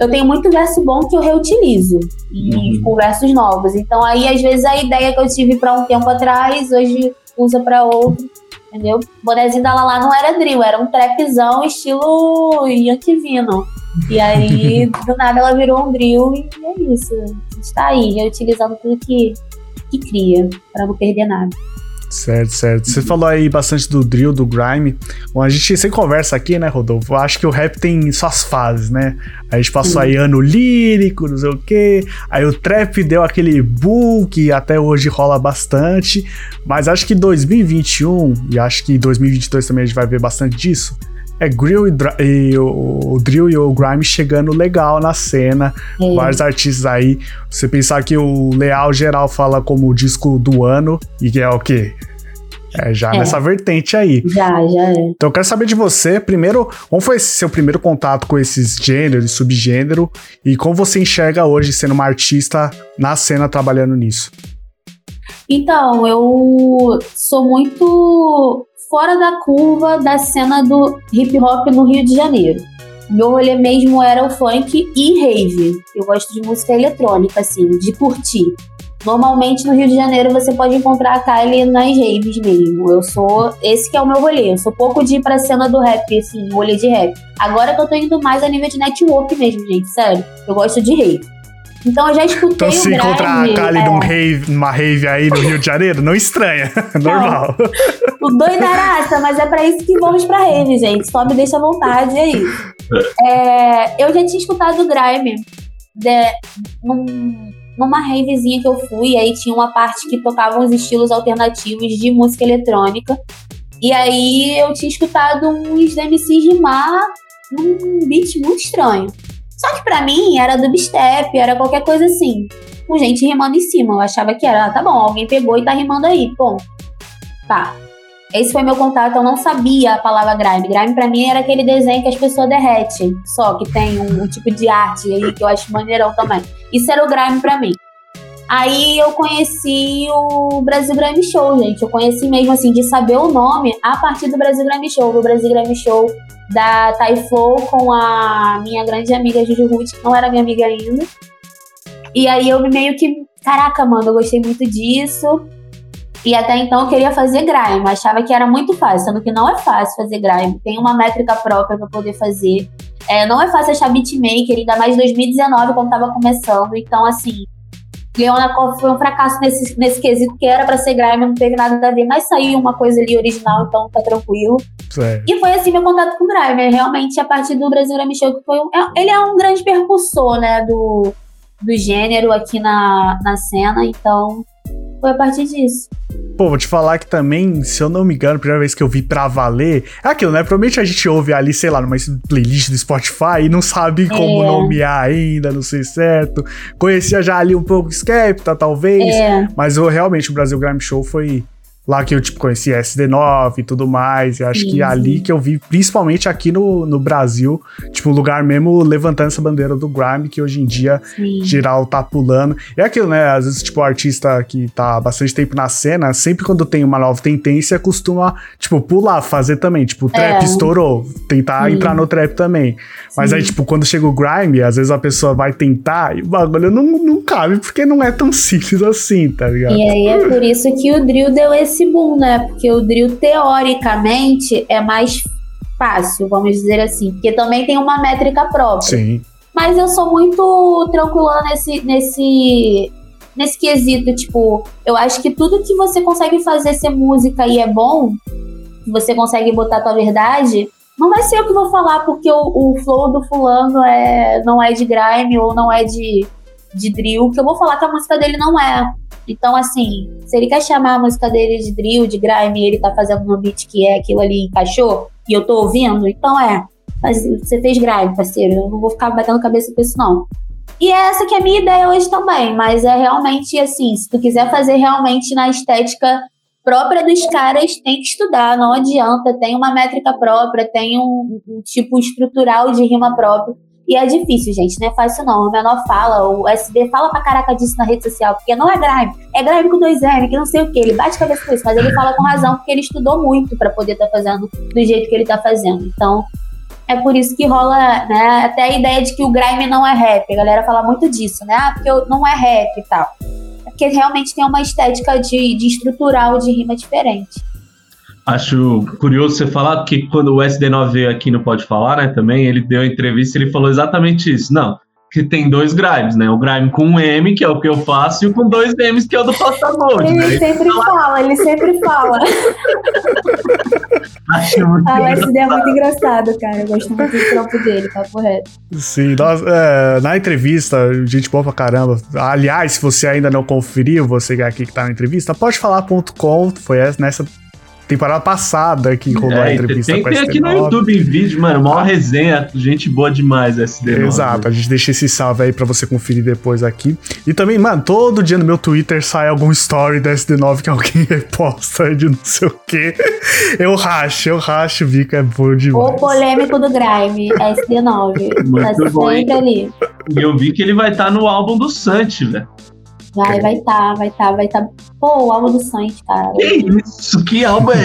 eu tenho muito verso bom que eu reutilizo e Uhum. com versos novos. Então, aí, às vezes, a ideia que eu tive pra um tempo atrás, hoje usa pra outro. Entendeu? Bonezinho da Lala não era drill, era um trapzão estilo Yankee Vino. E aí, do nada, ela virou um drill e é isso. A gente tá aí, reutilizando tudo que, que cria, pra não perder nada. Certo, certo. Você falou aí bastante do drill, do grime. Bom, a gente sempre conversa aqui, né, Rodolfo? Acho que o rap tem suas fases, né? A gente passou aí ano lírico, não sei o quê. Aí o trap deu aquele boom que até hoje rola bastante. Mas acho que 2021, e acho que 2022 também a gente vai ver bastante disso. É grill e, e o, o drill e o grime chegando legal na cena. É. Vários artistas aí. Você pensar que o Leal Geral fala como o disco do ano, e que é o quê? É já É. nessa vertente aí. Já, já é. Então eu quero saber de você, primeiro, como foi seu primeiro contato com esses gêneros e subgênero, e como você enxerga hoje sendo uma artista na cena trabalhando nisso? Então, eu sou muito fora da curva da cena do hip hop no Rio de Janeiro. Meu rolê mesmo era o funk e rave. Eu gosto de música eletrônica, assim, de curtir. Normalmente no Rio de Janeiro você pode encontrar a Kylie nas raves mesmo. Eu sou. Esse que é o meu rolê. Eu sou pouco de ir pra cena do rap, assim, rolê de rap. Agora que eu tô indo mais a nível de network mesmo, gente, sério. Eu gosto de rave. Então eu já escutei Então o se encontrar a Kali é. num rave, numa rave aí no Rio de Janeiro, não estranha. Normal. O doidaraça, mas é pra isso que vamos pra rave, gente. Só me deixa à vontade aí. É, eu já tinha escutado o Grime de- num- numa ravezinha que eu fui, aí tinha uma parte que tocava uns estilos alternativos de música eletrônica. E aí eu tinha escutado uns MCs rimar num beat muito estranho. Só que pra mim era dubstep, era qualquer coisa assim. Com gente rimando em cima. Eu achava que era, ah, tá bom, alguém pegou e tá rimando aí, bom. Tá. esse foi meu contato, eu não sabia a palavra grime. Grime pra mim era aquele desenho que as pessoas derretem, só que tem um, um tipo de arte aí que eu acho maneirão também. Isso era o grime pra mim. Aí eu conheci o Brasil Grime Show, gente. Eu conheci mesmo assim, de saber o nome a partir do Brasil Grime Show. O Brasil Grime Show da Taiflow com a minha grande amiga Juju Ruth, que não era minha amiga ainda. E aí eu meio que, caraca, mano, eu gostei muito disso. E até então eu queria fazer grime, achava que era muito fácil, sendo que não é fácil fazer grime. Tem uma métrica própria para poder fazer. É, não é fácil achar beatmaker, ainda mais em 2019, quando tava começando. Então, assim, Leona foi um fracasso nesse, nesse quesito, que era para ser grime, não teve nada a ver, mas saiu uma coisa ali original, então tá tranquilo. Certo. E foi assim meu contato com o grime. Realmente, a partir do Brasil Grammy Show, que foi um, é, ele é um grande percussor, né, do, do gênero aqui na, na cena, então foi a partir disso. Pô, vou te falar que também, se eu não me engano, a primeira vez que eu vi pra valer, é aquilo, né? Provavelmente a gente ouve ali, sei lá, numa playlist do Spotify e não sabe como É. nomear ainda, não sei certo. Conhecia já ali um pouco Skepta, talvez. É. Mas eu, realmente o Brasil Grime Show foi lá que eu, tipo, conheci SD9 e tudo mais. Eu acho que é ali que eu vi, principalmente aqui no, no Brasil, tipo, o lugar mesmo levantando essa bandeira do Grime, que hoje em dia Sim. geral tá pulando. E é aquilo, né? Às vezes, tipo, o artista que tá bastante tempo na cena, sempre quando tem uma nova tendência, costuma, tipo, pular, fazer também. Tipo, o trap É. estourou, tentar Sim. entrar no trap também. Mas Sim. aí, tipo, quando chega o grime, às vezes a pessoa vai tentar e o bagulho não, não cabe, porque não é tão simples assim, tá ligado? E aí é por isso que o drill deu esse boom, né? Porque o drill, teoricamente, é mais fácil, vamos dizer assim. Porque também tem uma métrica própria. Sim. Mas eu sou muito tranquila nesse, nesse, nesse quesito. Tipo, eu acho que tudo que você consegue fazer ser música e é bom, que você consegue botar a tua verdade, não vai ser eu que vou falar porque o, o flow do fulano é, não é de grime ou não é de, de drill, que eu vou falar que a música dele não é. Então, assim, se ele quer chamar a música dele de drill, de grime, ele tá fazendo no beat que é aquilo ali encaixou, e eu tô ouvindo, então é. Mas você fez grime, parceiro. Eu não vou ficar batendo cabeça com isso, não. E é essa que é a minha ideia hoje também. Mas é realmente assim: se tu quiser fazer realmente na estética própria dos caras, tem que estudar. Não adianta. Tem uma métrica própria, tem um, um tipo estrutural de rima próprio. E é difícil, gente. Não é fácil, não. O menor fala, o SB fala pra caraca disso na rede social, porque não é grime. É grime com dois M, que não sei o que. Ele bate cabeça com isso, mas ele fala com razão, porque ele estudou muito pra poder estar fazendo do jeito que ele tá fazendo. Então, é por isso que rola, né, até a ideia de que o grime não é rap. A galera fala muito disso, né? Ah, porque não é rap e tal. É porque realmente tem uma estética de, de estrutural de rima diferente. Acho curioso você falar, porque quando o SD9 veio aqui no Pode Falar, né, também, ele deu entrevista e ele falou exatamente isso. Não, que tem dois grimes, né? O grime com um M, que é o que eu faço, e o com dois M's, que é o do Passaboard, né? Ele sempre fala, ele sempre fala. Acho muito Ah, o SD é muito engraçado, cara. Eu gosto muito do trampo dele, tá correto. Sim, nós, é, na entrevista, gente boa pra caramba. Aliás, se você ainda não conferiu, você aqui que tá na entrevista, pode falar.com, foi essa- nessa temporada passada que rolou a É, e entrevista tem, com a tem aqui no ST9. YouTube em vídeo, mano, maior resenha, gente boa demais, SD9. Exato, a gente deixa esse salve aí pra você conferir depois aqui. E também, mano, todo dia no meu Twitter sai algum story da SD9 que alguém reposta de não sei o quê. Eu racho, eu racho, Vika, é bom demais. O polêmico do grime, SD9. Tá Muito hein? sempre ali. E eu vi que ele vai estar no álbum do Santi, velho. Vai, vai tá, vai tá, vai tá. Pô, o álbum do Santi, cara. Que isso? Que álbum é.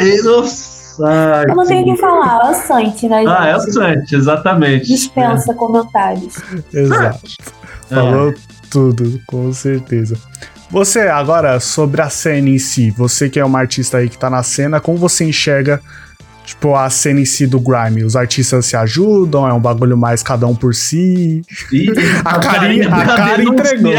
Ai, Eu não tenho o que falar, é o Santi, né, gente? Ah, é o Santi, exatamente. Dispensa comentários. Exato. É. Falou tudo, com certeza. Você, agora, sobre a cena em si, você que é uma artista aí que tá na cena, como você enxerga, tipo, a cena em si do grime? Os artistas se ajudam? É um bagulho mais cada um por si? Ih, A Karen- a Karen entregou.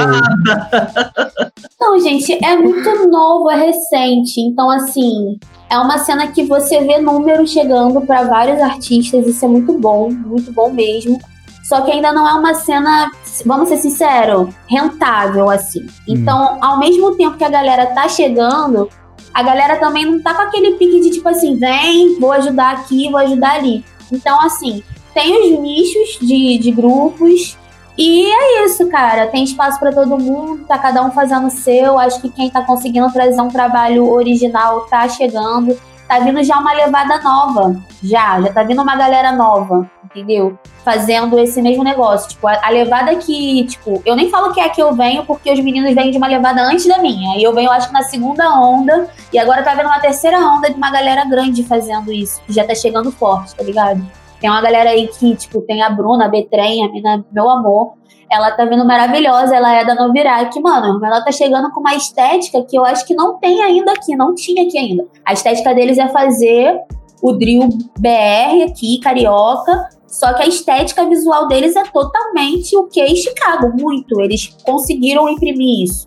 Não, gente, é muito novo, é recente. Então, assim, é uma cena que você vê números chegando pra vários artistas. Isso é muito bom, muito bom mesmo. Só que ainda não é uma cena, vamos ser sinceros, rentável, assim. Então, ao mesmo tempo que a galera tá chegando, a galera também não tá com aquele pique de tipo assim, vem, vou ajudar aqui, vou ajudar ali. Então, assim, tem os nichos de, de grupos. E é isso, cara. Tem espaço pra todo mundo, tá cada um fazendo o seu. Acho que quem tá conseguindo trazer um trabalho original tá chegando. tá vindo já uma levada nova. Já, já tá vindo uma galera nova, entendeu? Fazendo esse mesmo negócio. Tipo, a, a levada que, tipo, eu nem falo que é que eu venho, porque os meninos vêm de uma levada antes da minha. E eu venho, acho que na segunda onda. E agora tá vendo uma terceira onda de uma galera grande fazendo isso. Que já tá chegando forte, tá ligado? Tem uma galera aí que, tipo, tem a Bruna, a Betrem, a mina, meu amor. Ela tá vindo maravilhosa, ela é da Novirac. Mano, ela tá chegando com uma estética que eu acho que não tem ainda aqui, não tinha aqui ainda. A estética deles é fazer o drill BR aqui, carioca, só que a estética visual deles é totalmente o que é Chicago, muito. Eles conseguiram imprimir isso.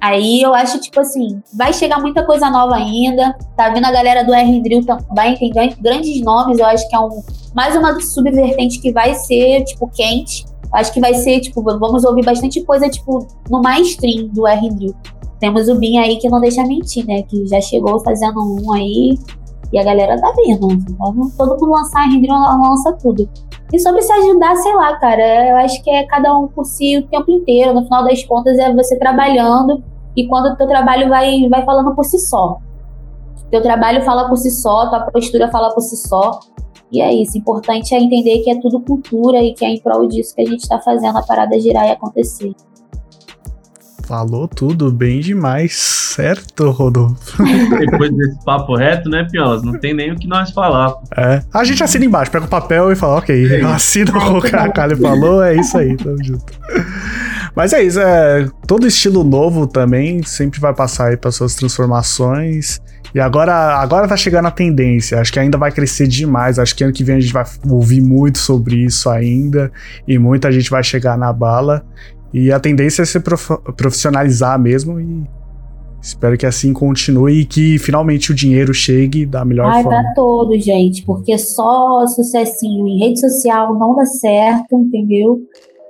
Aí eu acho, tipo assim, vai chegar muita coisa nova ainda. Tá vindo a galera do R Drill também, tem grandes nomes. Eu acho que é um, mais uma subvertente que vai ser, tipo, quente. Acho que vai ser, tipo, vamos ouvir bastante coisa, tipo, no mainstream do R Drill. Temos o Bin aí que não deixa mentir, né? Que já chegou fazendo um aí e a galera tá vindo. Então, todo mundo lançar R Drill, lança tudo. E sobre se ajudar, sei lá, cara, eu acho que é cada um por si o tempo inteiro. No final das contas, é você trabalhando e quando o teu trabalho vai, vai falando por si só. Teu trabalho fala por si só, tua postura fala por si só. E é isso. Importante é entender que é tudo cultura e que é em prol disso que a gente está fazendo a parada girar e acontecer. Falou tudo bem demais, certo, Rodolfo? Depois desse papo reto, né, Piolas? Não tem nem o que nós falar. É. A gente assina embaixo, pega o papel e fala, ok, é assina o que a Kali falou, é isso aí, tamo junto. Mas é isso, é, todo estilo novo também sempre vai passar aí pelas suas transformações. E agora, agora tá chegando a tendência. Acho que ainda vai crescer demais. Acho que ano que vem a gente vai ouvir muito sobre isso ainda. E muita gente vai chegar na bala. E a tendência é se prof profissionalizar mesmo. E espero que assim continue e que finalmente o dinheiro chegue da melhor Ai, forma. Ai, pra todos, gente. Porque só sucessinho em rede social não dá certo, entendeu?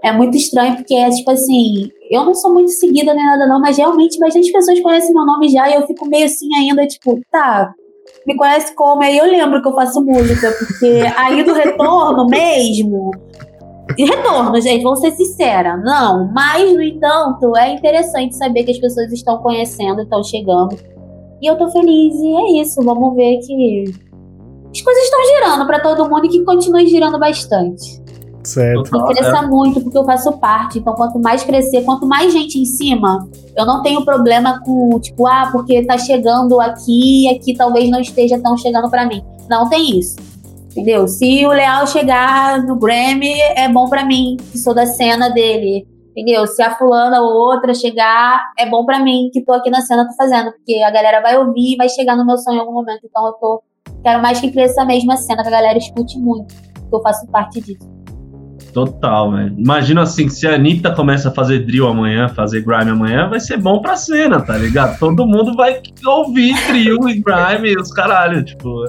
É muito estranho, porque é tipo assim, eu não sou muito seguida nem nada, não, mas realmente bastante pessoas conhecem meu nome já e eu fico meio assim ainda, tipo, tá, me conhece como? Aí eu lembro que eu faço música, porque aí do retorno mesmo. E retorno, gente, vamos ser sincera, não. Mas, no entanto, é interessante saber que as pessoas estão conhecendo, estão chegando. E eu tô feliz, e é isso. Vamos ver que as coisas estão girando para todo mundo e que continue girando bastante. Certo. Me cresça muito, porque eu faço parte. Então, quanto mais crescer, quanto mais gente em cima, eu não tenho problema com, tipo, ah, porque tá chegando aqui e aqui talvez não esteja tão chegando para mim. Não tem isso. Entendeu? Se o Leal chegar no Grammy, é bom para mim, que sou da cena dele. Entendeu? Se a fulana ou outra chegar, é bom para mim, que tô aqui na cena, tô fazendo. Porque a galera vai ouvir e vai chegar no meu sonho em algum momento. Então eu tô. Quero mais que cresça a mesma cena, que a galera escute muito. Porque eu faço parte disso. Total, velho. Imagina assim, se a Anitta começa a fazer drill amanhã, fazer grime amanhã, vai ser bom pra cena, tá ligado? Todo mundo vai ouvir drill e grime e os caralho, tipo.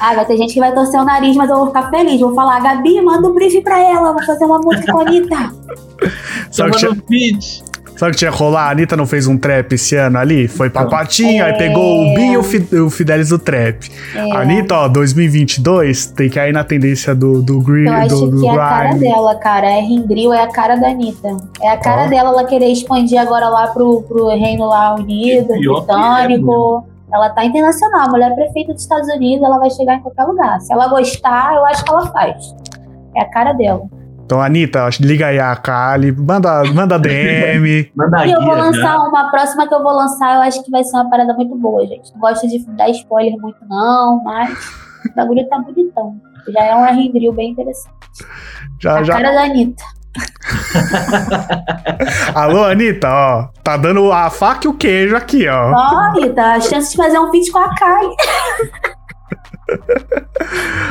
Ah, vai ter gente que vai torcer o nariz, mas eu vou ficar feliz. Vou falar, Gabi, manda um brief pra ela, vou fazer uma música com a Anitta. Sabe que, tinha, sabe que tinha rolar? A Anitta não fez um trap esse ano ali? Foi pra Patinho, é. aí pegou o Bin e o, Fidelis do trap. É. A Anitta, ó, 2022, tem que ir na tendência do, do Green, Eu acho do, do que é a cara dela, cara. É Rindril, é a cara da Anitta. É a cara dela ela querer expandir agora lá pro, pro Reino lá Unido, britânico. Ela tá internacional, mulher prefeita dos Estados Unidos, ela vai chegar em qualquer lugar. Se ela gostar, eu acho que ela faz. É a cara dela. Então, Anitta, liga aí a Kali, manda, manda DM. manda e eu vou lançar já. uma próxima que eu vou lançar, eu acho que vai ser uma parada muito boa, gente. Não gosto de dar spoiler muito, não, mas o bagulho tá bonitão. Já é um R bem interessante. Já, a já. cara da Anitta. Alô, Anitta, ó. Tá dando a faca e o queijo aqui, ó. Ó, Anitta, a chance de fazer um feat com a Kai.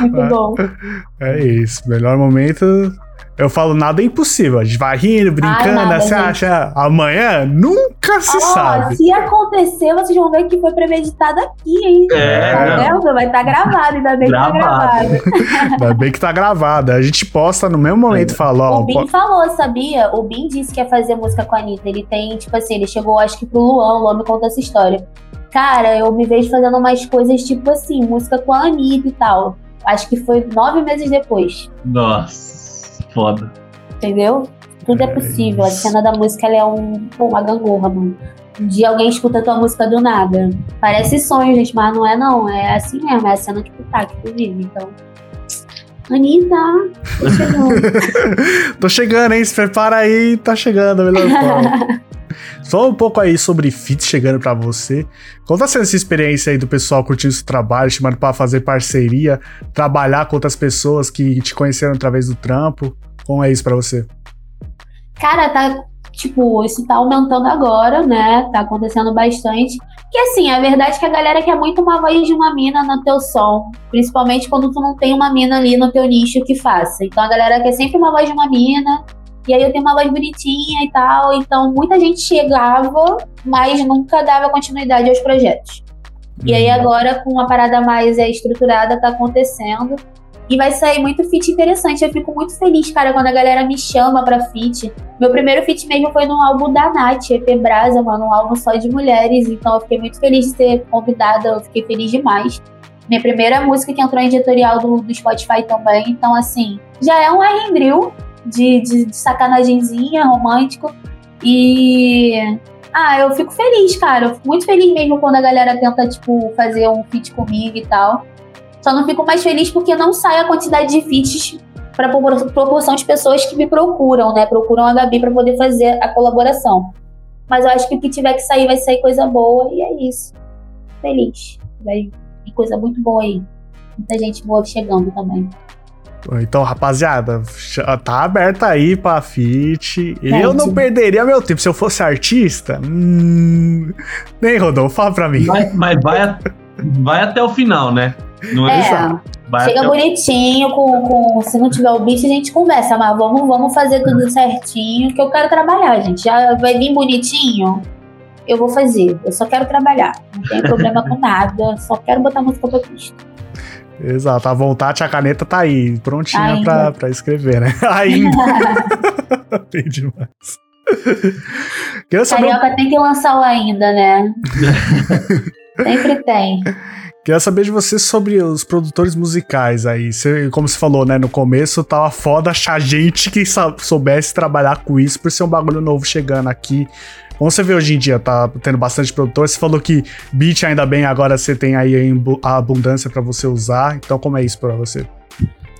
Muito bom. É isso. Melhor momento eu falo, nada é impossível. A gente vai rindo, brincando, Ai, nada, você gente. acha amanhã? Nunca se oh, sabe. Se acontecer, vocês vão ver que foi premeditado aqui, hein? É, tá vendo? Vai estar tá gravado, ainda bem gravado. que tá gravado. ainda bem que tá gravado. A gente posta no mesmo momento e é. fala, ó. O Bin falou, sabia? O Bin disse que ia fazer música com a Anitta. Ele tem, tipo assim, ele chegou, acho que pro Luan, o Luan me conta essa história. Cara, eu me vejo fazendo umas coisas, tipo assim, música com a Anitta e tal. Acho que foi nove meses depois. Nossa foda. Entendeu? Tudo é, é possível. A cena da música ela é um, pô, uma gangorra, mano. de alguém escuta tua música do nada. Parece sonho, gente, mas não é não. É assim mesmo, é a cena que tu tá, que tu vive. Então. Anitta, tô chegando. Tô chegando, hein? Se prepara aí, tá chegando, a melhor forma. Só um pouco aí sobre fit chegando pra você. Como tá sendo essa experiência aí do pessoal curtindo seu trabalho, chamando pra fazer parceria, trabalhar com outras pessoas que te conheceram através do trampo? Como é isso pra você? Cara, tá. Tipo, isso tá aumentando agora, né? Tá acontecendo bastante. Que assim, a verdade é que a galera quer muito uma voz de uma mina no teu som. Principalmente quando tu não tem uma mina ali no teu nicho que faça. Então a galera quer sempre uma voz de uma mina. E aí eu tenho uma voz bonitinha e tal. Então muita gente chegava, mas nunca dava continuidade aos projetos. E aí agora, com uma parada mais é, estruturada, tá acontecendo. E vai sair muito feat interessante. Eu fico muito feliz, cara, quando a galera me chama pra feat. Meu primeiro feat mesmo foi no álbum da Nath, EP Brasa, mano, um álbum só de mulheres. Então eu fiquei muito feliz de ser convidada, eu fiquei feliz demais. Minha primeira música que entrou em editorial do, do Spotify também. Então, assim, já é um drill de, de, de sacanagemzinha, romântico. E. Ah, eu fico feliz, cara. Eu fico muito feliz mesmo quando a galera tenta, tipo, fazer um feat comigo e tal. Só não fico mais feliz porque não sai a quantidade de feats para proporção de pessoas que me procuram, né? Procuram a Gabi para poder fazer a colaboração. Mas eu acho que o que tiver que sair vai sair coisa boa e é isso. Feliz. Vai vir coisa muito boa aí. Muita gente boa chegando também. Então, rapaziada, tá aberta aí pra fit. É, eu não perderia meu tempo se eu fosse artista. Hum, nem Rodolfo, fala pra mim. Mas, mas vai, vai até o final, né? Não é, É, chega até bonitinho, com, com- se não tiver o beat, a gente conversa, mas vamos, vamos fazer tudo certinho, que eu quero trabalhar, gente. Já vai vir bonitinho? Eu vou fazer. Eu só quero trabalhar. Não tem problema com nada. Só quero botar música pra pista. Exato, a vontade, a caneta tá aí, prontinha Ainda. pra, pra escrever, né? Ainda. Bem demais. Queria saber, um- Carioca tem que lançar o ainda, né? Sempre tem. Queria saber de você sobre os produtores musicais aí. Você, como você falou, né, no começo, tava foda achar gente que soubesse trabalhar com isso por ser um bagulho novo chegando aqui. Como você vê hoje em dia, tá tendo bastante produtor. Você falou que beat, ainda bem, agora você tem aí a abundância pra você usar. Então, como é isso pra você?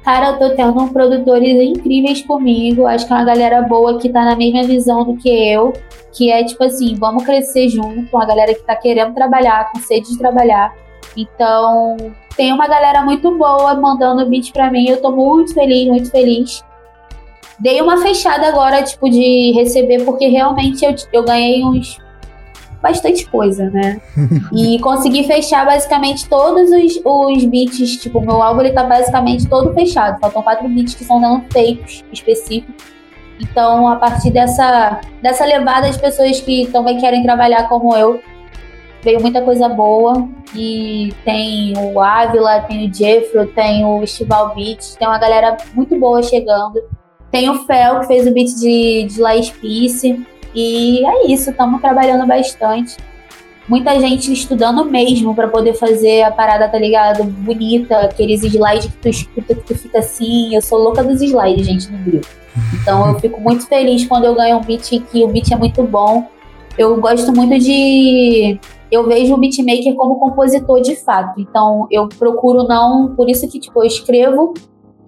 Cara, eu tô tendo produtores incríveis comigo. Acho que é uma galera boa que tá na mesma visão do que eu. Que é tipo assim, vamos crescer junto. Uma galera que tá querendo trabalhar, com sede de trabalhar. Então, tem uma galera muito boa mandando beat pra mim. Eu tô muito feliz, muito feliz. Dei uma fechada agora, tipo, de receber, porque realmente eu, eu ganhei uns. Bastante coisa, né? e consegui fechar basicamente todos os, os beats. Tipo, meu álbum ele tá basicamente todo fechado. Faltam quatro beats que são dando feitos específicos. Então, a partir dessa, dessa levada de pessoas que também querem trabalhar como eu, veio muita coisa boa. E tem o Ávila, tem o Jeffro, tem o Estival Beats, tem uma galera muito boa chegando. Tem o Fel, que fez o beat de, de Laís. E é isso, estamos trabalhando bastante. Muita gente estudando mesmo pra poder fazer a parada, tá ligado? Bonita, aqueles slides que tu escuta que tu fica assim. Eu sou louca dos slides, gente, no Brio. Então eu fico muito feliz quando eu ganho um beat que o beat é muito bom. Eu gosto muito de. Eu vejo o beatmaker como compositor de fato. Então eu procuro não. Por isso que, tipo, eu escrevo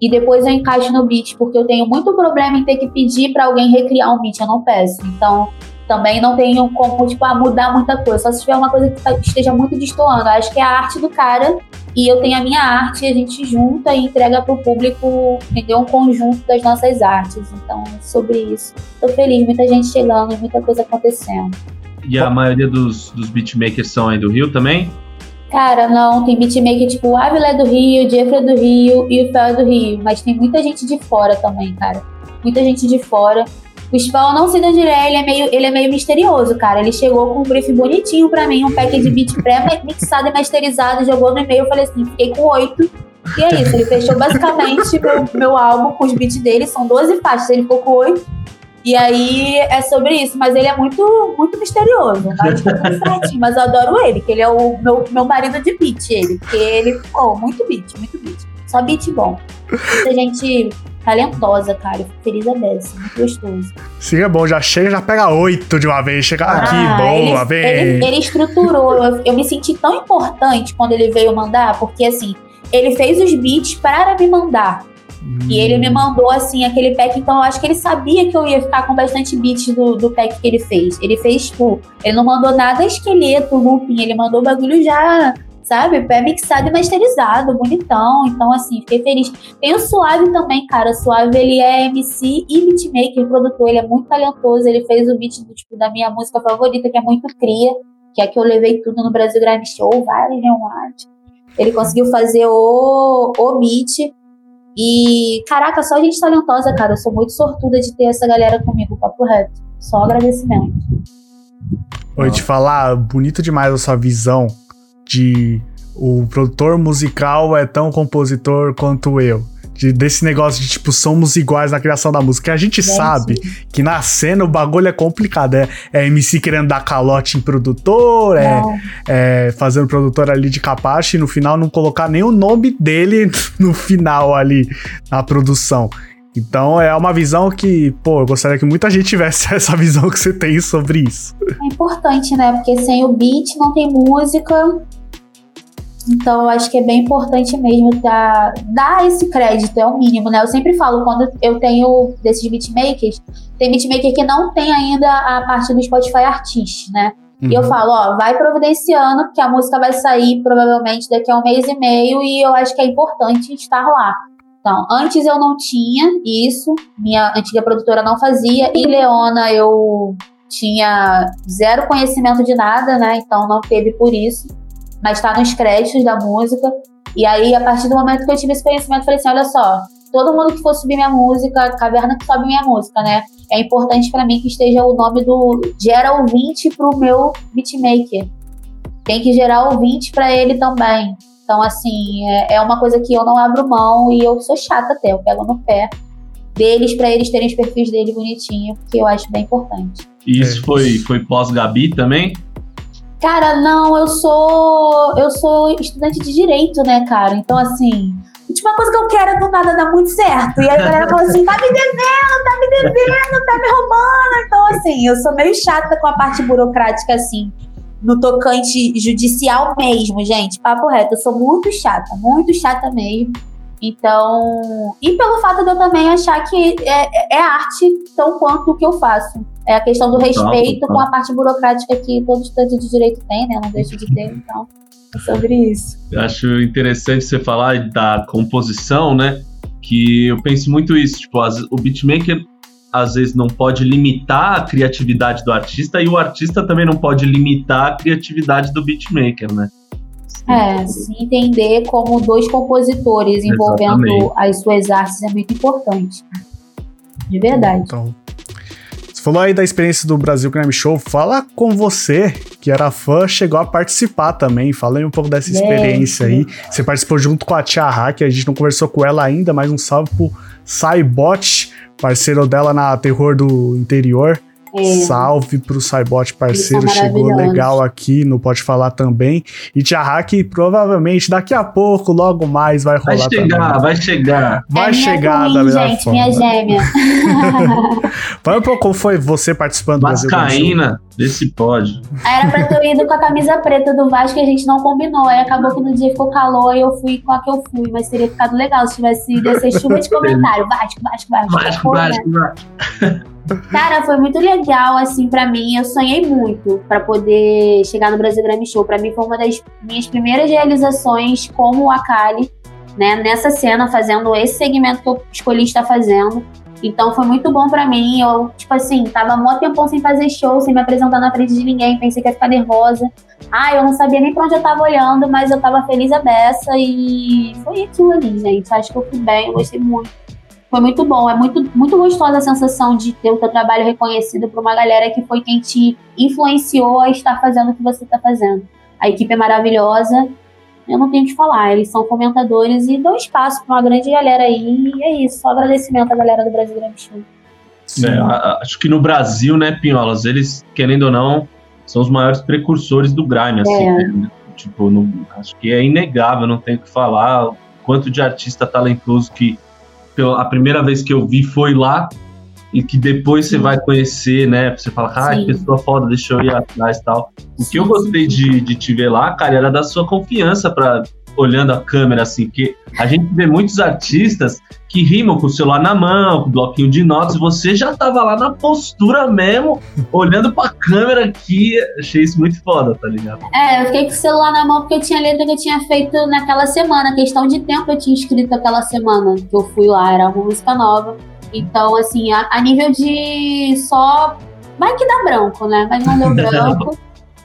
e depois eu encaixo no beat, porque eu tenho muito problema em ter que pedir pra alguém recriar um beat, eu não peço. Então, também não tenho como, tipo, ah, mudar muita coisa. Só se tiver uma coisa que tá- esteja muito destoando. Eu Acho que é a arte do cara e eu tenho a minha arte, a gente junta e entrega pro público, entendeu? Um conjunto das nossas artes. Então, sobre isso. Tô feliz, muita gente chegando, muita coisa acontecendo. E a maioria dos, dos beatmakers são aí do Rio também? Cara, não, tem beatmaker tipo o Ávila é do Rio, o Jeffrey é do Rio e o Fel é do Rio. Mas tem muita gente de fora também, cara. Muita gente de fora. O Spal, não sei de onde ele é, ele é, meio, ele é meio misterioso, cara. Ele chegou com um brief bonitinho pra mim, um pack de beat pré-mixado e masterizado, jogou no e-mail, eu falei assim, fiquei com oito. E é isso, ele fechou basicamente meu, meu álbum com os beats dele, são 12 faixas, ele ficou com oito. E aí é sobre isso, mas ele é muito, muito misterioso, mas tudo certinho. Mas eu adoro ele, que ele é o meu, meu marido de beat, ele. Porque ele, pô, muito beat, muito beat. Só beat bom. Muita gente talentosa, cara. Eu fico feliz a dessa, muito gostoso. Sim, é bom, já chega, já pega oito de uma vez. Chega Ah, aqui, boa, ele, vem. Ele, ele estruturou. Eu, eu me senti tão importante quando ele veio mandar, porque assim, ele fez os beats para me mandar. E ele me mandou, assim, aquele pack. Então, eu acho que ele sabia que eu ia ficar com bastante beats do, do pack que ele fez. Ele fez, tipo, ele não mandou nada esqueleto, looping. Ele mandou o bagulho já, sabe? Pré-mixado e masterizado, bonitão. Então, assim, fiquei feliz. Tem o Suave também, cara. O Suave, ele é MC e beatmaker, produtor. Ele é muito talentoso. Ele fez o beat do, tipo, da minha música favorita, que é muito cria. Que é que eu levei tudo no Brasil Grime Show, vários reuniões. Ele conseguiu fazer o, o beat. E, caraca, só gente talentosa, cara. Eu sou muito sortuda de ter essa galera comigo, papo reto. Só agradecimento. Oi, te falar, bonito demais a sua visão de o produtor musical é tão compositor quanto eu. De- desse negócio de, tipo, somos iguais na criação da música. A gente sabe que na cena o bagulho é complicado. É, é MC querendo dar calote em produtor, é, é fazendo produtor ali de capacho e no final não colocar nem o nome dele no final ali na produção. Então é uma visão que, pô, eu gostaria que muita gente tivesse essa visão que você tem sobre isso. É importante, né? Porque sem o beat não tem música. Então eu acho que é bem importante mesmo dar, dar esse crédito, é o mínimo, né? Eu sempre falo, quando eu tenho desses beatmakers, tem beatmaker que não tem ainda a parte do Spotify Artist, né? E eu Uhum. falo, ó, vai providenciando, porque a música vai sair provavelmente daqui a um mês e meio, e eu acho que é importante estar lá. Então, antes eu não tinha isso, minha antiga produtora não fazia, e Leona eu tinha zero conhecimento de nada, né? Então não teve por isso. Mas tá nos créditos da música. E aí, a partir do momento que eu tive esse conhecimento, eu falei assim: olha só, todo mundo que for subir minha música, caverna que sobe minha música, né? É importante pra mim que esteja o nome do. Gera ouvinte pro meu beatmaker. Tem que gerar ouvinte pra ele também. Então, assim, é, é uma coisa que eu não abro mão e eu sou chata até, eu pego no pé deles pra eles terem os perfis dele bonitinho, porque eu acho bem importante. E isso É. foi, foi pós-Gabi também? Cara, não, eu sou eu sou estudante de direito, né, cara? Então, assim, a última coisa que eu quero é do nada dar muito certo. E aí a galera fala assim: tá me devendo, tá me devendo, tá me roubando. Então, assim, eu sou meio chata com a parte burocrática, assim, no tocante judicial mesmo, gente. Papo reto, eu sou muito chata, muito chata mesmo. Então, e pelo fato de eu também achar que é, é arte tão quanto o que eu faço. É a questão do respeito com a parte burocrática que todo estudante de direito tem, né? Não deixa de ter, então é sobre isso. Eu acho interessante você falar da composição, né? Que eu penso muito isso. Tipo, as- o beatmaker às vezes não pode limitar a criatividade do artista e o artista também não pode limitar a criatividade do beatmaker, né? É, se entender como dois compositores envolvendo Exatamente. as suas artes é muito importante. De verdade. Então, você falou aí da experiência do Brasil Crime Show. Fala com você, que era fã, chegou a participar também. Fala aí um pouco dessa experiência aí. Você participou junto com a Tia Hack, a gente não conversou com ela ainda, mas um salve pro Saibot, parceiro dela na Terror do Interior. É. Salve pro Saibot, parceiro. Chegou legal aqui, não pode falar também. E Tia Hack, provavelmente, daqui a pouco, logo mais, vai rolar Vai também. chegar, vai chegar. Vai é minha chegar twin, da melhor gente, forma. minha gêmea. Fala um pouco como foi você participando do Brasil Crime Show. Vascaína, desse pode. Era pra ter ido com a camisa preta do Vasco e a gente não combinou. Aí acabou que no dia ficou calor e eu fui com a que eu fui. Mas teria ficado legal se tivesse ido essa chuva de comentário. Vasco, Vasco, Vasco. Vasco, né? Vasco, Vasco. Cara, foi muito legal, assim, pra mim. Eu sonhei muito pra poder chegar no Brasil Grammy Show. Pra mim foi uma das minhas primeiras realizações como a Kali, né? Nessa cena, fazendo esse segmento que eu escolhi estar fazendo. Então foi muito bom pra mim. Eu, tipo assim, tava mó tempão sem fazer show, sem me apresentar na frente de ninguém. Pensei que ia ficar nervosa. Ah, eu não sabia nem pra onde eu tava olhando, mas eu tava feliz a beça e foi aquilo ali, gente. Acho que eu fui bem, eu gostei muito. Foi muito bom, é muito, muito gostosa a sensação de ter o teu trabalho reconhecido por uma galera que foi quem te influenciou a estar fazendo o que você está fazendo. A equipe é maravilhosa, eu não tenho o que falar, eles são fomentadores e dão espaço para uma grande galera aí, e é isso, só agradecimento à galera do Brasil Grande Show. É, acho que no Brasil, né, Pinholas, eles, querendo ou não, são os maiores precursores do grime, assim, É. né? Tipo, não- acho que é inegável, não tenho o que falar, o quanto de artista talentoso que a primeira vez que eu vi foi lá e que depois você vai conhecer, né? Você fala, ah, que pessoa foda, deixa eu ir atrás e tal. O que eu gostei de, de te ver lá, cara, era da sua confiança para olhando a câmera assim, porque a gente vê muitos artistas que rimam com o celular na mão, com o bloquinho de notas, e você já tava lá na postura mesmo, olhando pra câmera aqui, achei isso muito foda, tá ligado? É, eu fiquei com o celular na mão porque eu tinha letra que eu tinha feito naquela semana, questão de tempo eu tinha escrito aquela semana que eu fui lá, era uma música nova. Então, assim, a, a nível de só. Vai que dá branco, né? Mas não deu branco.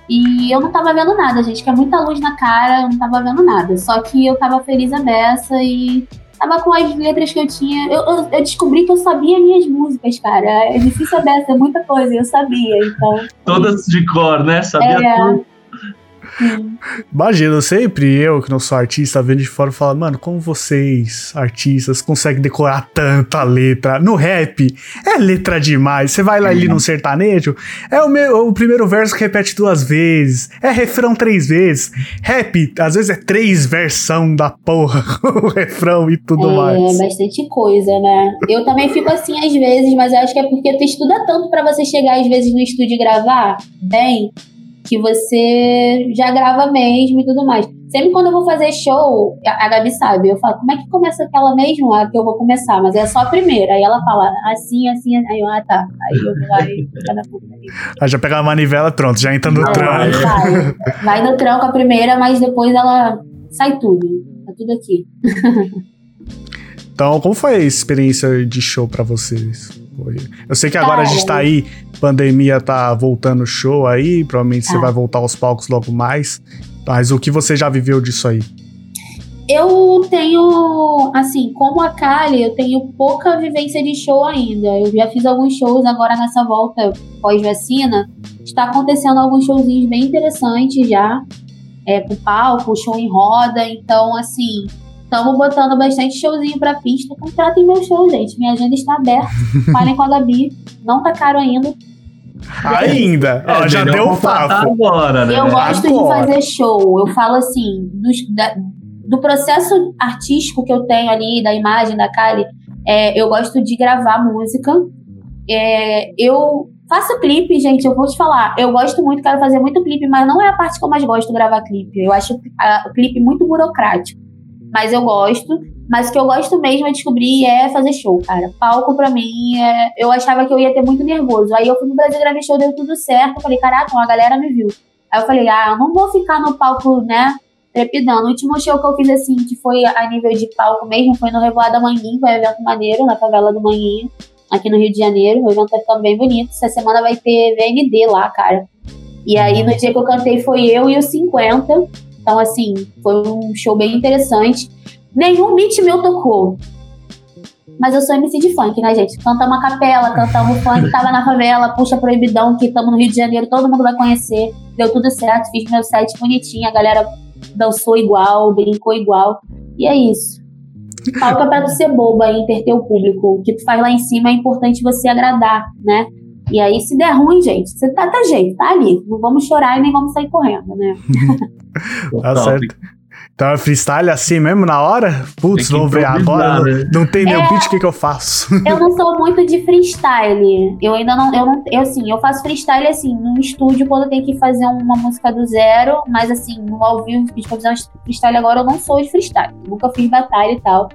E eu não tava vendo nada, gente, que é muita luz na cara, eu não tava vendo nada. Só que eu tava feliz a beça e tava com as letras que eu tinha. Eu, eu, eu descobri que eu sabia minhas músicas, cara. É difícil a beça, é muita coisa, eu sabia, então. Todas de cor, né? Sabia é, tudo. Imagina, sempre eu, que não sou artista, vendo de fora, falo, mano, como vocês, artistas, conseguem decorar tanta letra? No rap, é letra demais. Você vai lá ali no sertanejo, é o, meu, o primeiro verso que repete duas vezes, é refrão três vezes. Rap, às vezes é três versão da porra, o refrão e tudo é, mais. É bastante coisa, né? Eu também fico assim às vezes, mas eu acho que é porque tu estuda tanto para você chegar às vezes no estúdio e gravar bem que você já grava mesmo e tudo mais. Sempre quando eu vou fazer show, a Gabi sabe, eu falo, como é que começa aquela mesmo lá que eu vou começar? Mas é só a primeira. Aí ela fala, assim, assim, aí eu, ah, tá. Aí eu vou lá e fica na puta. Aí já pega a manivela, pronto, já entra no é, tranco. Vai, vai no tranco a primeira, mas depois ela sai tudo. Tá tudo aqui. Então, como foi a experiência de show para vocês? Eu sei que agora a gente tá aí, pandemia tá voltando show aí, provavelmente você ah. vai voltar aos palcos logo mais. Mas o que você já viveu disso aí? Eu tenho, assim, como a Kali, eu tenho pouca vivência de show ainda. Eu já fiz alguns shows agora nessa volta pós-vacina. Está acontecendo alguns showzinhos bem interessantes já. É, com palco, show em roda. Então, assim, Estamos botando bastante showzinho pra pista. Contratem meu show, gente. Minha agenda está aberta. Falem com a Gabi. Não tá caro ainda. Ainda? É, já deu o papo. Agora, né? Eu gosto agora. de fazer show. Eu falo assim, do, da, do processo artístico que eu tenho ali, da imagem da Kali, é, eu gosto de gravar música. É, eu faço clipe, gente, eu vou te falar. Eu gosto muito, quero fazer muito clipe, mas não é a parte que eu mais gosto de gravar clipe. Eu acho o clipe muito burocrático mas eu gosto. Mas o que eu gosto mesmo é descobrir é fazer show, cara. Palco pra mim, é... eu achava que eu ia ter muito nervoso. Aí eu fui no Brasil gravei show, deu tudo certo. Eu falei, caraca, a galera me viu. Aí eu falei, ah, eu não vou ficar no palco, né, trepidando. O último show que eu fiz, assim, que foi a nível de palco mesmo, foi no Revoada Manguinho, foi um evento maneiro, na favela do Manguinho, aqui no Rio de Janeiro. O evento tá ficando bem bonito. Essa semana vai ter VND lá, cara. E aí, no dia que eu cantei, foi eu e os 50. Então, assim, foi um show bem interessante. Nenhum beat meu tocou. Mas eu sou MC de funk, né, gente? Cantamos a capela, cantamos funk, tava na favela, puxa proibidão, que estamos no Rio de Janeiro, todo mundo vai conhecer. Deu tudo certo, fiz meu set bonitinho, a galera dançou igual, brincou igual. E é isso. Palco é pra tu ser boba e interter o público. O que tu faz lá em cima é importante você agradar, né? E aí, se der ruim, gente, você tá, tá jeito, tá ali. Não vamos chorar e nem vamos sair correndo, né? tá certo. Então é freestyle assim mesmo na hora? Putz, vamos ver agora. Né? Não tem meu é, beat, o que, que eu faço? Eu não sou muito de freestyle. Eu ainda não. Eu não. Eu assim, eu faço freestyle assim, no estúdio, quando eu tenho que fazer uma música do zero, mas assim, no ao vivo, de fazer freestyle agora, eu não sou de freestyle. Nunca fiz batalha e tal.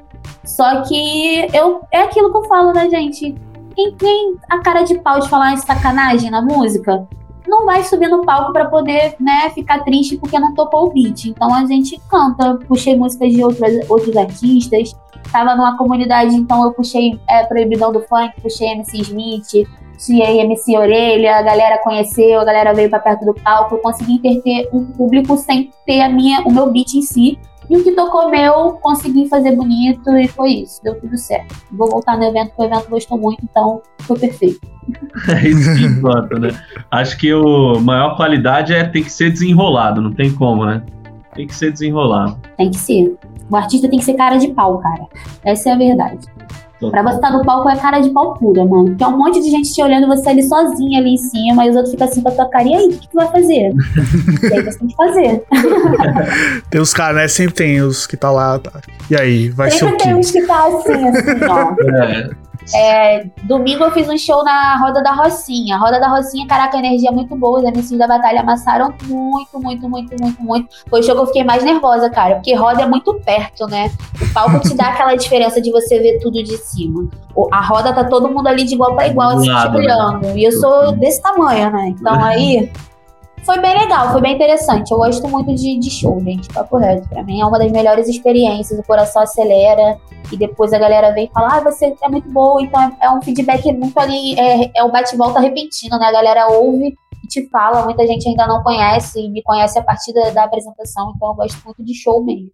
Só que eu. É aquilo que eu falo, né, gente? Quem tem a cara de pau de falar sacanagem na música, não vai subir no palco para poder, né, ficar triste porque não tocou o beat. Então a gente canta, puxei músicas de outros, outros artistas, tava numa comunidade, então eu puxei é, Proibidão do Funk, puxei MC Smith, puxei MC Orelha, a galera conheceu, a galera veio para perto do palco, eu consegui interter um público sem ter a minha, o meu beat em si, e o que tocou meu, consegui fazer bonito e foi isso, deu tudo certo. Vou voltar no evento, porque o evento gostou muito, então foi perfeito. É isso que importa, né? Acho que o maior qualidade é ter que ser desenrolado, não tem como, né? Tem que ser desenrolado. Tem que ser. O artista tem que ser cara de pau, cara. Essa é a verdade. Pra você estar no palco é cara de pau pura, mano. É um monte de gente te olhando você ali sozinha ali em cima, e os outros ficam assim com a tua cara, e aí, o que, tu vai fazer? e aí você tem que fazer. Tem os caras, né? Sempre tem os que tá lá. Tá. E aí, vai ser Sempre o quê? tem uns que tá assim, assim, ó. É, É, domingo eu fiz um show na Roda da Rocinha. A Roda da Rocinha, caraca, a energia é muito boa. Os MCs da batalha amassaram muito, muito, muito, muito, muito. Foi o show que eu fiquei mais nervosa, cara. Porque roda é muito perto, né? O palco te dá aquela diferença de você ver tudo de cima. A roda tá todo mundo ali de igual pra igual, Do assim, né? olhando. E eu sou desse tamanho, né? Então aí. Foi bem legal, foi bem interessante. Eu gosto muito de, de show, gente. Papo reto. Pra mim é uma das melhores experiências. O coração acelera e depois a galera vem e fala: Ah, você é muito boa. Então é, um feedback muito ali. É, é o bate-volta repentino, né? A galera ouve e te fala. Muita gente ainda não conhece e me conhece a partir da, da apresentação. Então eu gosto muito de show mesmo.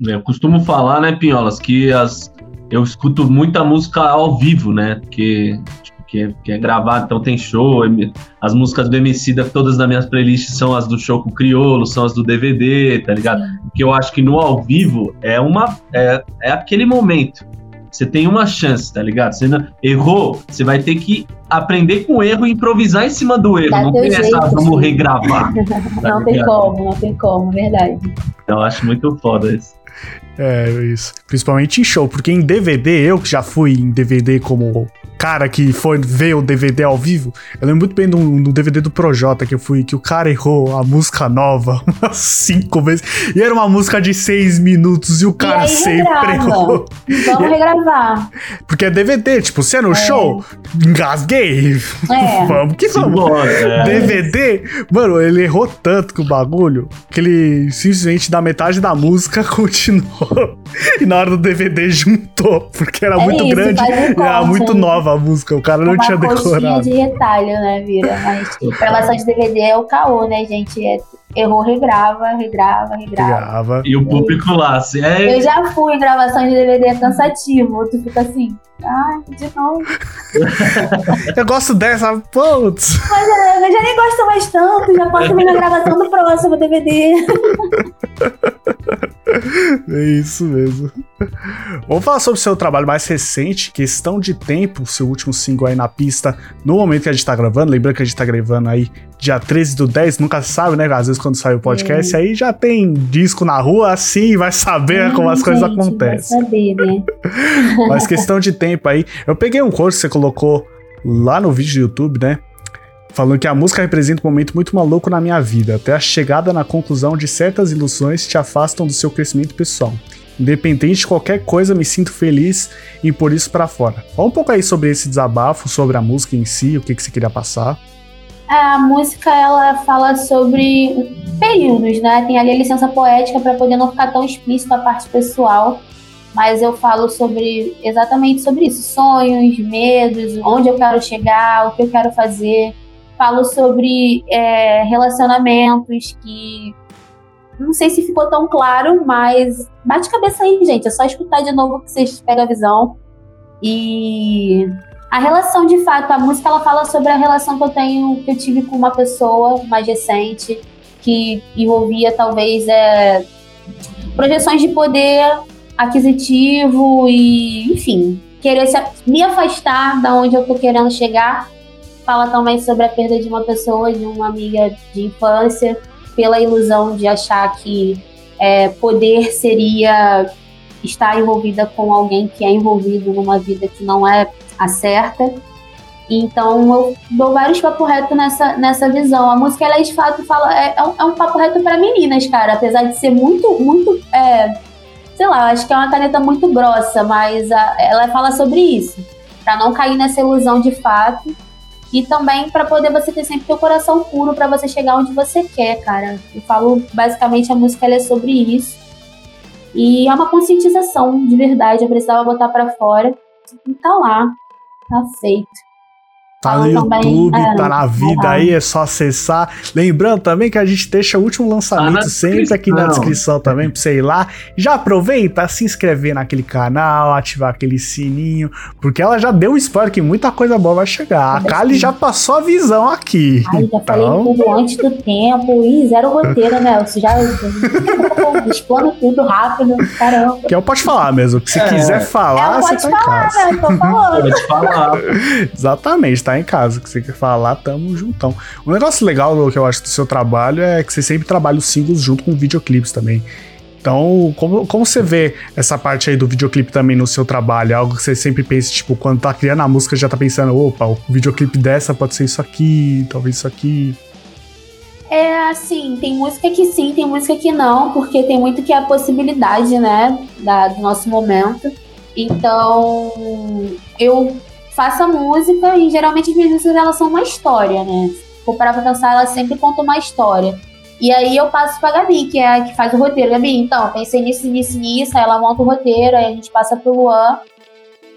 Eu costumo falar, né, Pinholas, que as, eu escuto muita música ao vivo, né? Porque que, é, que é gravado, então tem show. As músicas do Emicida, todas das minhas playlists são as do show com o Criolo, são as do DVD, tá ligado? Porque eu acho que no ao vivo é uma. É, é aquele momento. Você tem uma chance, tá ligado? Você não- errou, você vai ter que aprender com o erro e improvisar em cima do erro. Dá não tem essa, vamos regravar. tá não tem ligado? como, não tem como, verdade. Então eu acho muito foda isso. É, isso. Principalmente em show, porque em DVD, eu que já fui em DVD como cara que foi ver o DVD ao vivo, eu lembro muito bem do, do DVD do Projota que eu fui, que o cara errou a música nova umas cinco vezes. E era uma música de seis minutos e o cara aí sempre regrava. errou. Vamos regravar. Porque é DVD, tipo, você é no show, engasguei. É. vamos que vamos. Simbora, é. DVD, mano, ele errou tanto com o bagulho que ele simplesmente da metade da música continuou. E na hora do DVD juntou, porque era É muito isso, grande um e era muito né? A música, o cara não uma tinha decorado. de retalho, né, vira? Mas gravação de DVD é o caô, né, gente? É, errou, regrava, regrava, regrava. E o público lá, assim, é, Eu já fui em gravação de DVD, é cansativo. Tu fica assim, ai, de novo. Eu gosto dessa, putz. Mas é, eu já nem gosto mais tanto, já posso vir na gravação do próximo DVD. É isso mesmo. Vamos falar sobre o seu trabalho mais recente, questão de tempo, seu último single aí na pista, no momento que a gente tá gravando. Lembrando que a gente tá gravando aí dia 13 do 10, nunca sabe, né? Às vezes quando sai o podcast, aí já tem disco na rua, assim, vai saber como as Ai, coisas gente, acontecem. Vai saber, né? Mas questão de tempo aí. Eu peguei um curso que você colocou lá no vídeo do YouTube, né? Falando que a música representa um momento muito maluco na minha vida, até a chegada na conclusão de certas ilusões te afastam do seu crescimento pessoal. Independente de qualquer coisa, me sinto feliz em pôr isso pra fora. Fala um pouco aí sobre esse desabafo, sobre a música em si, o que, que você queria passar. A música, ela fala sobre períodos, né? Tem ali a licença poética para poder não ficar tão explícito a parte pessoal. Mas eu falo sobre exatamente sobre isso: sonhos, medos, onde eu quero chegar, o que eu quero fazer. Falo sobre é, relacionamentos que não sei se ficou tão claro, mas bate cabeça aí, gente. É só escutar de novo que vocês pegam a visão. E a relação, de fato, a música ela fala sobre a relação que eu tenho, que eu tive com uma pessoa mais recente, que envolvia talvez é, projeções de poder aquisitivo e, enfim, querer se, me afastar da onde eu tô querendo chegar. Fala também sobre a perda de uma pessoa, de uma amiga de infância, pela ilusão de achar que é, poder seria estar envolvida com alguém que é envolvido numa vida que não é a certa. Então eu dou vários papo reto nessa, nessa visão. A música, ela de fato fala. É, é um, é um papo reto para meninas, cara. Apesar de ser muito, muito. É, sei lá, acho que é uma caneta muito grossa, mas a, ela fala sobre isso. Pra não cair nessa ilusão de fato. E também para poder você ter sempre teu coração puro para você chegar onde você quer, cara. Eu falo, basicamente, a música é sobre isso. E é uma conscientização de verdade. Eu precisava botar para fora. E tá lá. Tá feito. Tá no YouTube, é, tá na vida aí, é só acessar. Lembrando também que a gente deixa o último lançamento tá sempre aqui na descrição também, pra você ir lá. Já aproveita, se inscrever naquele canal, ativar aquele sininho, porque ela já deu um spoiler que muita coisa boa vai chegar. A Kali já passou a visão aqui. Ai, já então... falei tudo antes do tempo e zero roteiro, né? Você já explana tudo rápido, caramba. Que eu posso falar mesmo, que se é. quiser falar, você tá falar, em casa. Né? Tô falando. Pode falar. Exatamente, tá em casa. Que você quer falar, tamo juntão. Um negócio legal que eu acho do seu trabalho é que você sempre trabalha os singles junto com videoclipes também. Então, como, como você vê essa parte aí do videoclipe também no seu trabalho? É algo que você sempre pensa, tipo, quando tá criando a música, já tá pensando, opa, o videoclipe dessa pode ser isso aqui, talvez isso aqui. É assim, tem música que sim, tem música que não, porque tem muito que é a possibilidade, né, da, do nosso momento. Então, eu faço a música e geralmente as minhas músicas elas são uma história, né? For parar pra pensar, elas sempre contam uma história. E aí eu passo pra Gabi, que é a que faz o roteiro. Gabi, então, pensei nisso, nisso, nisso, aí ela monta o roteiro, aí a gente passa pro Luan.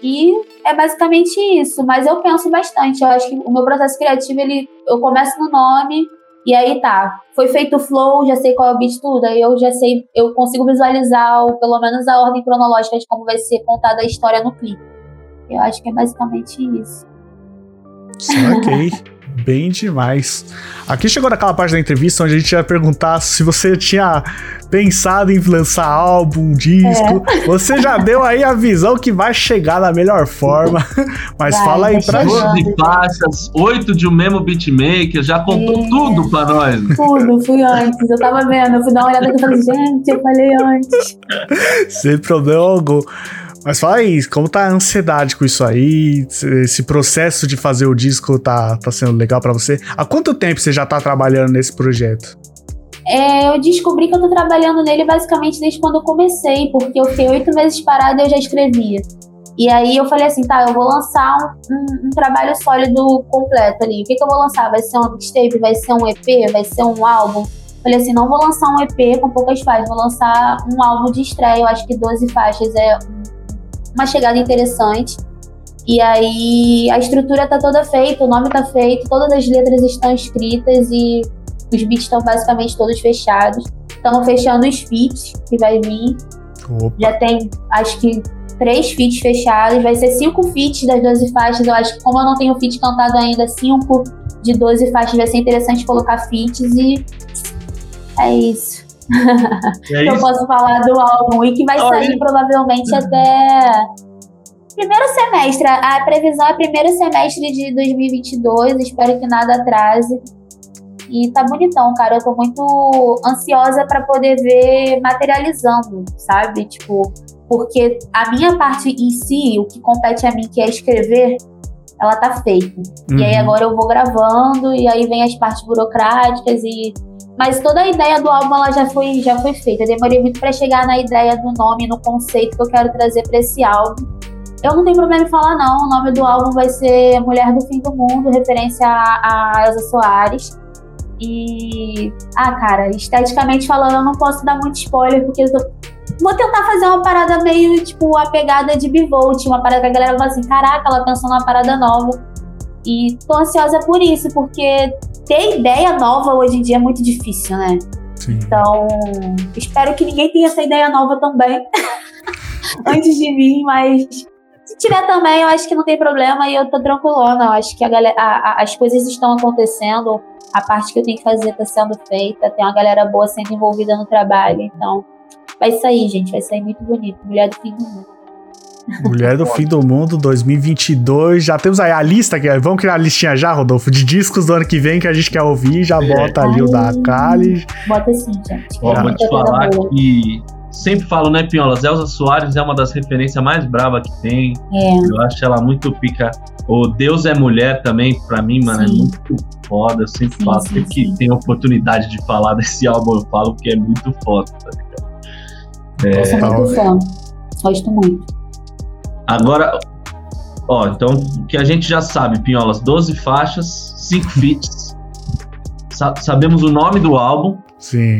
E é basicamente isso, mas eu penso bastante. Eu acho que o meu processo criativo, ele, eu começo no nome, e aí tá, foi feito o flow, já sei qual é o beat tudo, aí eu já sei, eu consigo visualizar ou pelo menos a ordem cronológica de como vai ser contada a história no clipe. Eu acho que é basicamente isso. Ok. Bem demais. Aqui chegou naquela parte da entrevista onde a gente ia perguntar se você tinha pensado em lançar álbum, disco. É. Você já deu aí a visão que vai chegar da melhor forma. Mas vai, fala aí pra gente. de faixas, oito de um mesmo beatmaker, já contou é. tudo pra nós. Tudo, fui antes. Eu tava vendo, eu fui dar uma olhada e falei, gente, eu falei antes. Sem problema algum. Mas fala aí, como tá a ansiedade com isso aí? Esse processo de fazer o disco tá, tá sendo legal para você? Há quanto tempo você já tá trabalhando nesse projeto? É, eu descobri que eu tô trabalhando nele basicamente desde quando eu comecei, porque eu fiquei oito meses parada e eu já escrevia. E aí eu falei assim, tá, eu vou lançar um, um, um trabalho sólido completo ali. O que, que eu vou lançar? Vai ser um mixtape? Vai ser um EP? Vai ser um álbum? Falei assim, não vou lançar um EP com poucas faixas, vou lançar um álbum de estreia, eu acho que 12 faixas é uma chegada interessante. E aí a estrutura tá toda feita, o nome tá feito, todas as letras estão escritas e os beats estão basicamente todos fechados. Estamos fechando os feats que vai vir. Opa. Já tem, acho que, três feats fechados. Vai ser cinco feats das 12 faixas. Eu acho que, como eu não tenho feat cantado ainda, cinco de 12 faixas vai ser interessante colocar feats e é isso. É eu posso falar do álbum e que vai sair provavelmente até primeiro semestre. A previsão é primeiro semestre de 2022. Espero que nada atrase. E tá bonitão, cara. Eu tô muito ansiosa para poder ver materializando, sabe? Tipo, porque a minha parte em si, o que compete a mim, que é escrever, ela tá feita. Uhum. E aí uhum. agora eu vou gravando, e aí vem as partes burocráticas e mas toda a ideia do álbum ela já foi, já foi feita. Eu demorei muito para chegar na ideia do nome, no conceito que eu quero trazer para esse álbum. Eu não tenho problema em falar, não. O nome do álbum vai ser Mulher do Fim do Mundo, referência a, a Elza Soares. E. Ah, cara, esteticamente falando, eu não posso dar muito spoiler, porque eu tô... Vou tentar fazer uma parada meio, tipo, a pegada de Bivolt, uma parada que a galera fala assim: caraca, ela pensou numa parada nova. E tô ansiosa por isso, porque ter ideia nova hoje em dia é muito difícil, né? Sim. Então, espero que ninguém tenha essa ideia nova também antes de mim, mas se tiver também, eu acho que não tem problema e eu tô tranquilona. Eu acho que a galera, a, a, as coisas estão acontecendo, a parte que eu tenho que fazer tá sendo feita, tem uma galera boa sendo envolvida no trabalho, então vai sair, gente, vai sair muito bonito. Mulher do fim do mundo. Mulher do Fim do Mundo 2022. Já temos aí a lista, que vamos criar a listinha já, Rodolfo, de discos do ano que vem que a gente quer ouvir. Já é. bota ali Ai, o da Kali. Bota sim, gente. Ó, vou te falar que sempre falo, né, Pinhola? Elza Soares é uma das referências mais bravas que tem. É. Eu acho ela muito pica. O Deus é Mulher também, pra mim, mano, é sim. é muito foda. Eu sempre sim, falo. Sempre que tem oportunidade de falar desse álbum, eu falo que é muito foda, tá ligado? É... Eu sou muito fã. Gosto muito. Agora, ó, então o que a gente já sabe, Pinholas, 12 faixas, 5 feats. Sa sabemos o nome do álbum. Sim.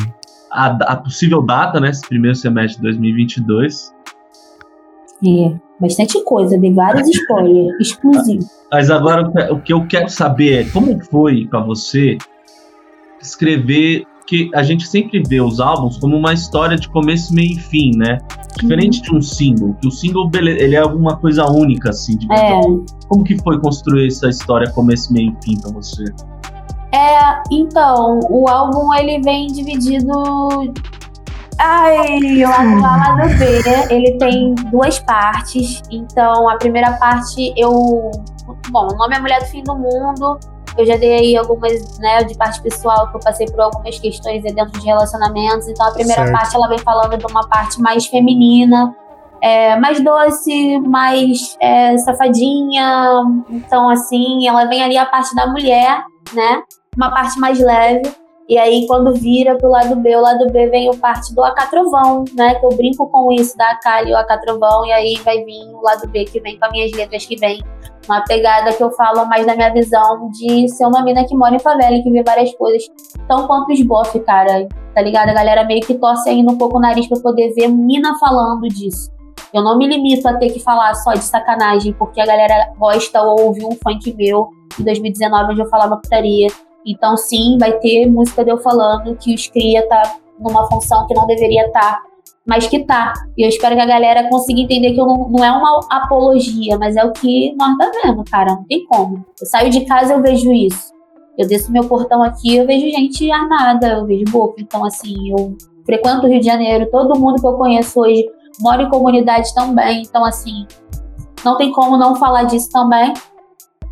A, a, possível data, né? Esse primeiro semestre de 2022. É, bastante coisa, dei vários spoilers, exclusivos. Mas agora o que eu quero saber é como foi para você escrever que a gente sempre vê os álbuns como uma história de começo, meio e fim, né? Diferente uhum. de um single, que o single ele é alguma coisa única assim, de é. Como que foi construir essa história começo, meio e fim para você? É, então, o álbum ele vem dividido Ai, o lado A, lado B, ele tem duas partes. Então, a primeira parte eu. Bom, o nome é Mulher do Fim do Mundo. Eu já dei aí algumas, né, de parte pessoal, que eu passei por algumas questões dentro de relacionamentos. Então, a primeira certo. parte ela vem falando de uma parte mais feminina, é, mais doce, mais é, safadinha. Então, assim, ela vem ali a parte da mulher, né? Uma parte mais leve. E aí, quando vira pro lado B, o lado B vem o parte do Acatrovão, né? Que eu brinco com isso, da Akali, o Acatrovão, e aí vai vir o lado B, que vem com as minhas letras, que vem uma pegada que eu falo mais da minha visão de ser uma mina que mora em favela e que vê várias coisas, tão quanto os bof, cara, tá ligado? A galera meio que torce ainda um pouco o nariz pra poder ver mina falando disso. Eu não me limito a ter que falar só de sacanagem, porque a galera gosta ou ouve um funk meu em 2019 onde eu falava putaria então, sim, vai ter música de eu falando que os cria tá numa função que não deveria estar, tá, mas que tá. E eu espero que a galera consiga entender que não, não é uma apologia, mas é o que nós tá vendo, cara. Não tem como. Eu saio de casa eu vejo isso. Eu desço meu portão aqui eu vejo gente armada, eu vejo boca. Então, assim, eu frequento o Rio de Janeiro, todo mundo que eu conheço hoje mora em comunidade também. Então, assim, não tem como não falar disso também.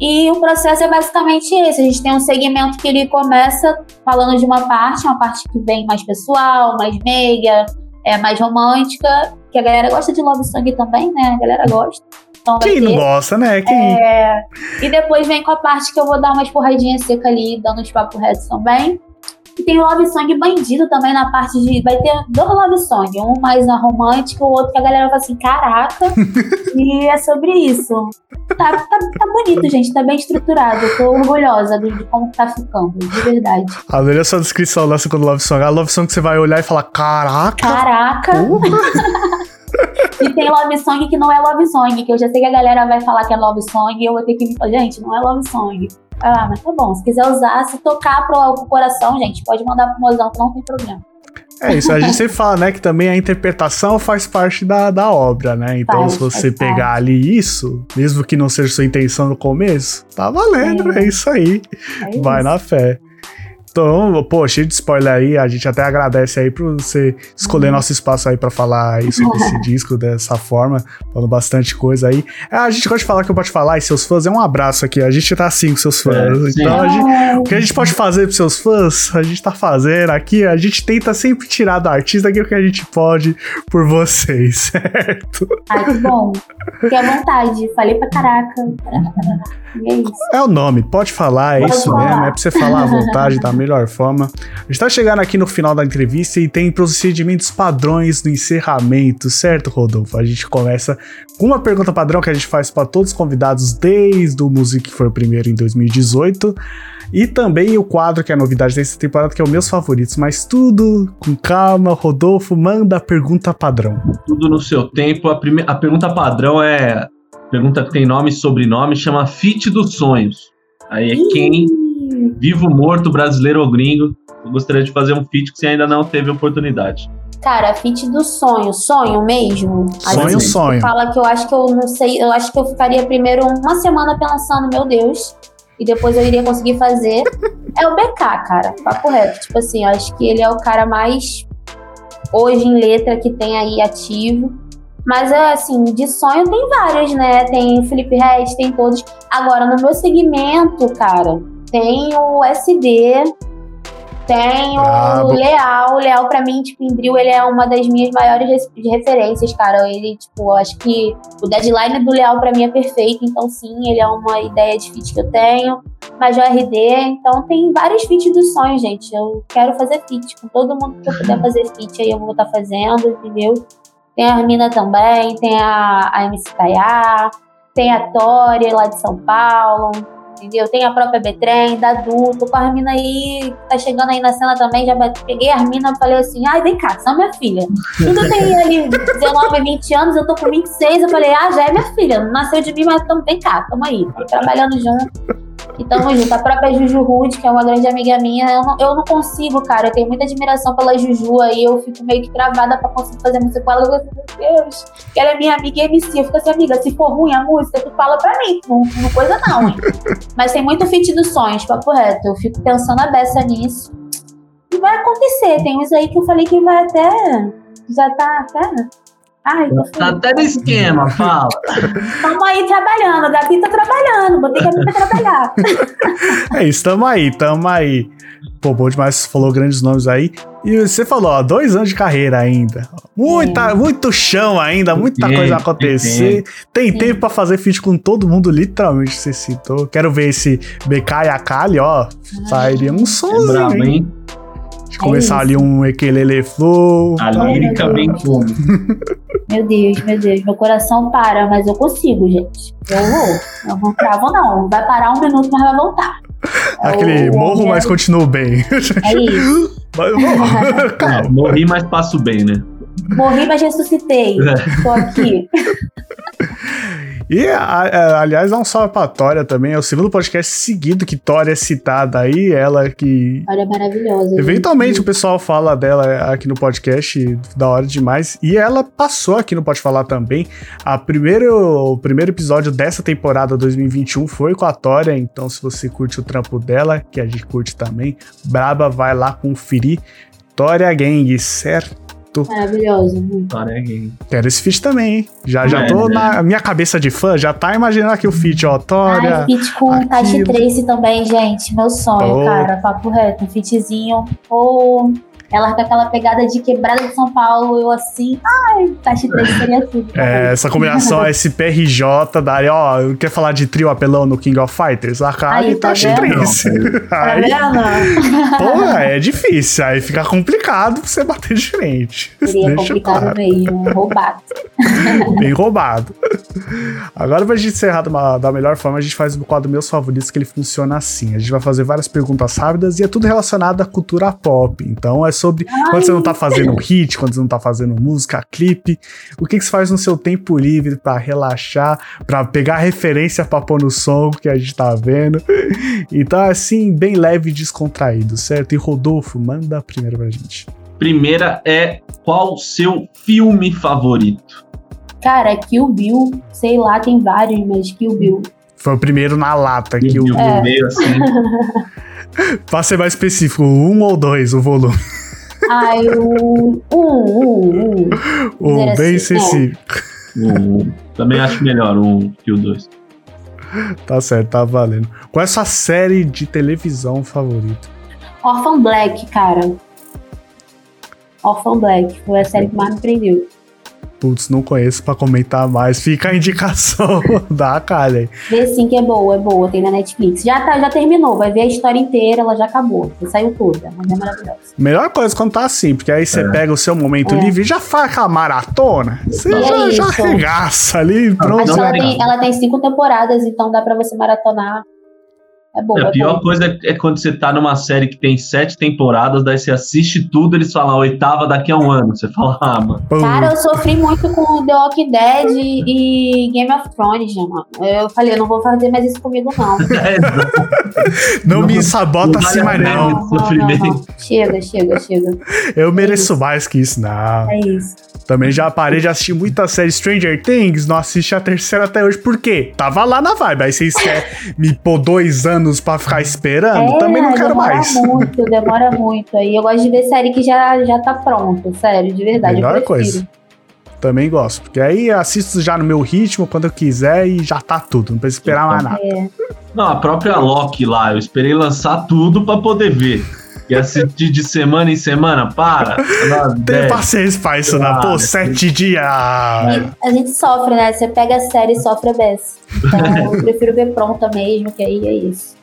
E o processo é basicamente esse. A gente tem um segmento que ele começa falando de uma parte, uma parte que vem mais pessoal, mais meiga, é mais romântica, que a galera gosta de love song também, né? A galera gosta. Então Quem não gosta, né? Quem... É... E depois vem com a parte que eu vou dar umas porradinhas secas ali, dando uns papo reto também. E tem o Love Song bandido também na parte de. Vai ter dois Love Song, um mais na romântica, o outro que a galera fala assim: caraca. e é sobre isso. Tá, tá, tá, bonito, gente. Tá bem estruturado. Eu tô orgulhosa de, de como tá ficando, de verdade. Adorei a sua descrição lá quando Love Song. A Love Song que você vai olhar e falar: caraca. Caraca. e tem Love Song que não é Love Song, que eu já sei que a galera vai falar que é Love Song e eu vou ter que gente, não é Love Song. Ah, mas tá bom. Se quiser usar, se tocar pro, pro coração, gente, pode mandar pro mozão que não tem problema. É isso, a gente sempre fala, né, que também a interpretação faz parte da, da obra, né? Então, faz, se você pegar ali isso, mesmo que não seja sua intenção no começo, tá valendo, é, é isso aí. É Vai isso. na fé. Então, pô, cheio de spoiler aí, a gente até agradece aí por você escolher uhum. nosso espaço aí para falar aí sobre esse disco dessa forma, falando bastante coisa aí. É, a gente gosta de falar que eu posso falar e seus fãs é um abraço aqui, a gente tá assim com seus fãs. É, então, gente, o que a gente pode fazer pros seus fãs, a gente tá fazendo aqui, a gente tenta sempre tirar do artista aquilo que a gente pode por vocês, certo? Ai, que bom. Fique à vontade, falei pra caraca. É isso. É o nome, pode falar, é pode isso falar. mesmo, é pra você falar à vontade da melhor forma. A gente tá chegando aqui no final da entrevista e tem procedimentos padrões no encerramento, certo, Rodolfo? A gente começa com uma pergunta padrão que a gente faz para todos os convidados desde o Music, que foi o primeiro em 2018. E também o quadro que é a novidade dessa temporada, que é o meus favoritos. Mas tudo com calma, Rodolfo, manda a pergunta padrão. Tudo no seu tempo. A, prime... a pergunta padrão é pergunta que tem nome e sobrenome, chama Fit dos Sonhos. Aí é quem, vivo, morto, brasileiro ou gringo. Eu gostaria de fazer um fit que você ainda não teve oportunidade. Cara, fit do sonho, sonho mesmo. Sonho, assim, sonho. Fala que eu acho que eu não sei, eu acho que eu ficaria primeiro uma semana pensando, meu Deus, e depois eu iria conseguir fazer. é o BK, cara, papo reto. Tipo assim, eu acho que ele é o cara mais hoje em letra que tem aí ativo. Mas, é assim, de sonho tem vários, né? Tem Felipe Reis, tem todos. Agora, no meu segmento, cara, tem o SD, tem o Leal. O Leal, pra mim, tipo, em Drill, ele é uma das minhas maiores referências, cara. Ele, tipo, acho que o deadline do Leal pra mim é perfeito. Então, sim, ele é uma ideia de feat que eu tenho. Major RD. Então, tem vários feats dos sonhos, gente. Eu quero fazer feat. Com todo mundo que eu puder fazer feat aí, eu vou estar tá fazendo, entendeu? Tem a Armina também, tem a, a MC Tayá, tem a Tori lá de São Paulo. Entendeu? Tem a própria B-Trem, da adulto, com a mina aí, tá chegando aí na cena também, já peguei a mina e falei assim, ai, vem cá, são minha filha. Tudo tem ali 19, 20 anos, eu tô com 26, eu falei, ah, já é minha filha, nasceu de mim, mas tamo, vem cá, tamo aí, trabalhando junto. E tamo junto. A própria Juju Rude, que é uma grande amiga minha, eu não, eu não consigo, cara. Eu tenho muita admiração pela Juju aí. Eu fico meio que travada pra conseguir fazer música com ela. Eu fico, meu Deus, que ela é minha amiga e MC. Eu fico assim, amiga, se for ruim a música, tu fala pra mim. Não, não coisa não, hein? Mas tem muito feat dos sonhos, papo reto. Eu fico pensando a beça nisso. E vai acontecer. Tem uns aí que eu falei que vai até. Já tá até. Ai, Tá até no esquema, fala. Tamo aí trabalhando. A Gabi tá trabalhando. Botei a Gabi pra trabalhar. É isso, tamo aí, tamo aí. Pô, bom demais, você falou grandes nomes aí. E você falou, ó, dois anos de carreira ainda. Muita, muito chão ainda, muita Tem coisa a acontecer. Tem Sim. tempo pra fazer feat com todo mundo, literalmente, você citou. Quero ver esse BK e a Kali, ó. Sairia um É somzinho, brabo, hein? hein? De começar isso. ali um Ekelele Flow. A lírica meu vem Deus. como? Meu Deus, meu Deus, meu coração para, mas eu consigo, gente. Eu vou. Eu não travo, não. Vai parar um minuto, mas vai voltar. É Aquele o- morro, o- mas continuo bem. É isso. Mas. É, morri, mas passo bem, né? Morri, mas ressuscitei. Tô aqui. E, a- aliás, dá um salve pra Tória também. É o segundo podcast seguido que Tória é citada aí. Ela que. Olha, maravilhosa. gente. Eventualmente o pessoal fala dela aqui no podcast, da hora demais. E ela passou aqui no Pode Falar também. A primeiro, o primeiro episódio dessa temporada 2021 foi com a Tória. Então, se você curte o trampo dela, que a gente curte também, Braba, vai lá conferir. Tória Gang, certo? Maravilhosa. muito. É. Quero esse feat também, hein? Já, já É, tô né? na minha cabeça de fã, já tá imaginando aqui o feat, ó. Tória. Ai, feat com aquilo. Tashi Trace também, gente. Meu sonho, Oh. cara. Papo reto. Um featzinho. Ou ela com aquela pegada de quebrada de São Paulo. Eu assim. Ai, Tashi Trace seria tudo. É, essa combinação SPRJ da área, ó, quer falar de trio apelão no King of Fighters? A Kali Aí, tá tá X3. Tá Aí, vendo? porra, é difícil, aí fica complicado pra você bater de frente. Seria Deixa complicado claro, mesmo. Roubado. bem roubado. Agora, pra gente encerrar da melhor forma, a gente faz o quadro Meus Favoritos, que ele funciona assim. A gente vai fazer várias perguntas rápidas e é tudo relacionado à cultura pop. Então, é sobre quando você não tá fazendo hit, quando você não tá fazendo música, clipe, o que, que você faz no seu tempo livre pra relaxar, pra pegar referência pra pôr no som que a gente tá vendo. Então, é assim, bem leve e descontraído, certo? E Rodolfo, manda a primeira pra gente. Primeira é qual seu filme favorito? Cara, Kill Bill, sei lá, tem vários, mas Kill Bill. Foi o primeiro na lata que o. o É. meio assim. Pra ser mais específico, um ou dois o volume. Ai, o. Um, um, um. O Dizer bem assim, é. específico. Um, também acho melhor um que o dois. Tá certo, tá valendo. Qual é a sua série de televisão favorita? Orphan Black, cara. Orphan Black foi a série que mais me prendeu. Putz, não conheço pra comentar mais. Fica a indicação da cara aí. Vê sim que é boa, é boa, tem na Netflix. Já, tá, já terminou, vai ver a história inteira, ela já acabou. Já saiu toda, mas é maravilhosa. Melhor coisa quando tá assim, porque aí você É. pega o seu momento É. livre e já faz aquela maratona. Você E é já, já arregaça ali, pronto. Acho que não ela é tem, ela tem cinco temporadas, então dá pra você maratonar. É boa, a é pior boa. coisa é, é quando você tá numa série que tem sete temporadas, daí você assiste tudo, eles falam a oitava daqui a um ano. Você fala, ah, mano. Cara, eu sofri muito com The Walking Dead e Game of Thrones, já, mano. Eu falei, eu não vou fazer mais isso comigo, não. não me não- sabota não assim mais não. Não, não, não, sofrimento. não. Chega, chega, chega. Eu mereço mais que isso, não. É isso. Também já parei de assistir muita série Stranger Things, não assisti a terceira até hoje. Por quê? Tava lá na vibe. Aí vocês querem me pôr dois anos pra ficar esperando? Também não quero É, demora mais. muito, demora muito. Aí eu gosto de ver série que já, já tá pronta, sério, de verdade. Melhor eu prefiro. coisa. Também gosto. Porque aí assisto já no meu ritmo, quando eu quiser, e já tá tudo. Não precisa esperar mais nada. É. Não, a própria Loki lá, eu esperei lançar tudo pra poder ver. E assistir de semana em semana, para. Dez. paciência pra isso, não. Pô, Ah, sete dias. A gente sofre, né? Você pega a série e sofre a beça. Então eu prefiro ver pronta mesmo, que aí é isso.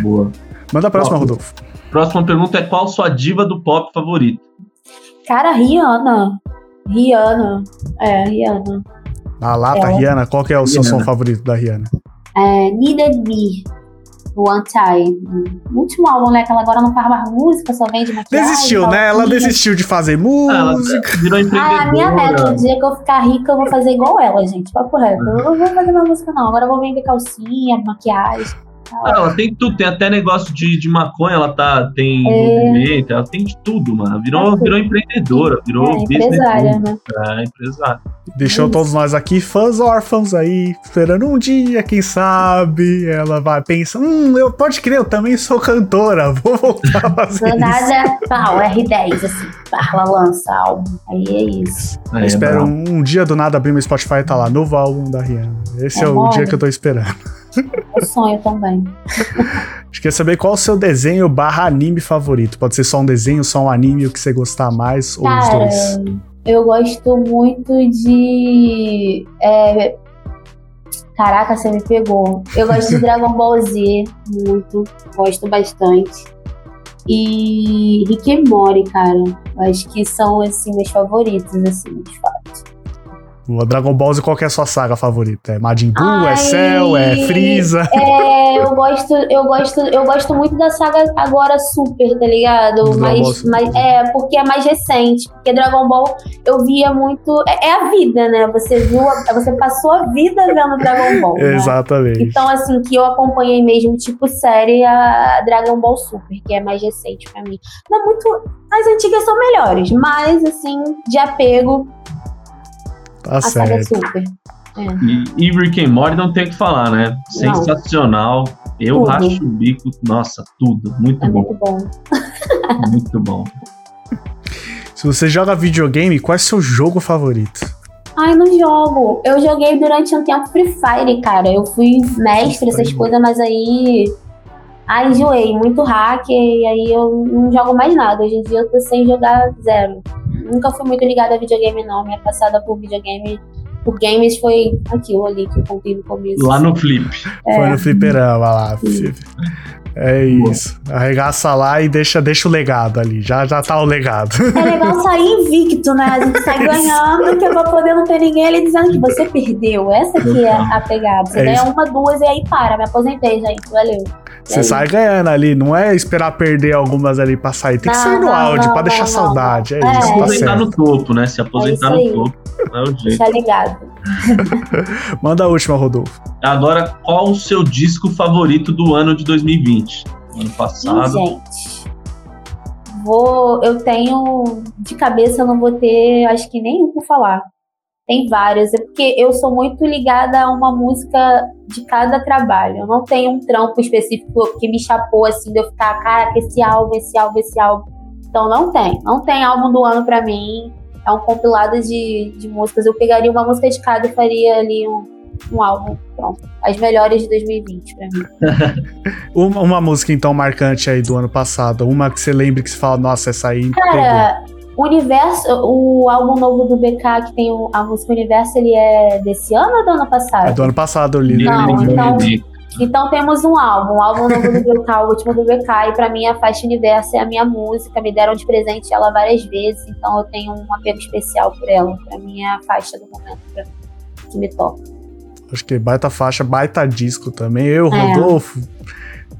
Boa. Manda a próxima. Rodolfo. Próxima pergunta é qual sua diva do pop favorita? Cara, Rihanna. Rihanna. É, Rihanna. Na lata, É. Rihanna, qual que é o seu Rihanna. som favorito da Rihanna? É, Needed Me. do Anti. O último álbum, né? Que ela agora não faz mais música, só vende maquiagem. Desistiu, né? Ela desistiu de fazer Ah, ela música. virou Ah, a minha meta, o empreendedora. dia que eu ficar rica, eu vou fazer igual ela, gente. Papo reto. Eu não vou fazer mais música, não. Agora eu vou vender calcinha, maquiagem. Ah, ela tem tudo, tem até negócio de, de maconha, ela tá, tem É. movimento, ela tem de tudo, mano. Virou, É virou empreendedora, virou É, empresária, né? É, empresária. Deixou todos nós aqui, fãs órfãos aí, esperando um dia, quem sabe, ela vai pensar, hum, eu, pode crer, eu também sou cantora, vou voltar a fazer Do nada, pau, R10, assim, ela lança álbum. Aí é isso. É, Eu espero um, um dia do nada abrir meu Spotify e tá lá, novo álbum da Rihanna. Esse é, É o dia que eu tô esperando. É sonho também. Acho que saber qual o seu desenho barra anime favorito. Pode ser só um desenho, só um anime, o que você gostar mais, ou os Cara, dois. eu gosto muito de. é, Caraca, você me pegou. Eu gosto de Dragon Ball Z, muito. Gosto bastante. E Rick and Morty, cara. Acho que são, assim, meus favoritos, assim, de fato. O Dragon Ball Z, qual que é a sua saga favorita? É Majin Buu, é Ai, Cell, é Freeza? É, eu gosto, eu gosto, eu gosto muito da saga agora Super, tá ligado? Mas, mas é porque é mais recente. Porque Dragon Ball eu via muito. É, é a vida, né? Você viu, a- você passou a vida vendo Dragon Ball. né? Exatamente. Então, assim, que eu acompanhei mesmo, tipo série, a Dragon Ball Super, que é mais recente pra mim. Não é muito. As antigas são melhores, mas, assim, de apego, Tá a saga certo. Super. E, e Rick and Morty não tem o que falar, né? Não. Sensacional. Eu Tudo. racho o bico. Nossa, tudo. Muito É bom. muito bom. Muito bom. Se você joga videogame, qual é seu jogo favorito? Ai, não jogo. Eu joguei durante um tempo Free Fire, cara. Eu fui mestre, essas coisas, mas aí. Ai, enjoei. Muito hack, e aí eu não jogo mais nada. Hoje em dia eu tô sem jogar zero. Nunca fui muito ligada a videogame, não. Minha passada por videogame, por games, foi aquilo ali que eu contei no começo. Lá no Flip. É. Foi no fliperama lá. Sim. É isso. Arregaça lá e deixa, deixa o legado ali. Já, já tá o legado. É legal sair invicto, né? A gente sai ganhando, que é pra poder não ter ninguém ali dizendo que você perdeu. Essa aqui é a pegada. Você É ganha isso. uma, duas e aí para. Me aposentei, gente. Valeu. Você É sai ganhando ali, não é esperar perder algumas ali pra sair. Tem que Não, sair no não, áudio não, pra deixar não, saudade. É, isso, É. Se tá aposentar no certo. topo, né? Se aposentar É no topo. É o jeito. Deixa ligado. Manda a última, Rodolfo. Agora, qual o seu disco favorito do ano de 2020? Ano passado. gente. Vou. Eu tenho. De cabeça, eu não vou ter, acho que nenhum pra falar. Tem vários. É porque eu sou muito ligada a uma música de cada trabalho. Eu não tenho um trampo específico que me chapou assim de eu ficar, cara, esse álbum, esse álbum, esse álbum. Então não tem. Não tem álbum do ano pra mim. É um compilado de, de músicas. Eu pegaria uma música de cada e faria ali um, um álbum. Pronto. As melhores de 2020 pra mim. Uma, uma música, então, marcante aí do ano passado. Uma que você lembre que você fala, nossa, essa aí. Cara, o Universo, o álbum novo do BK, que tem a música Universo, ele é desse ano ou do ano passado? É do ano passado, eu li. Não, eu li. então- Então temos um álbum, um álbum novo do BK, o último do BK, e pra mim a faixa Universo é a minha música, me deram de presente ela várias vezes, então eu tenho um apego especial por ela. Pra mim é a faixa do momento pra- que me toca. Acho que baita faixa, baita disco também. Eu, É. Rodolfo.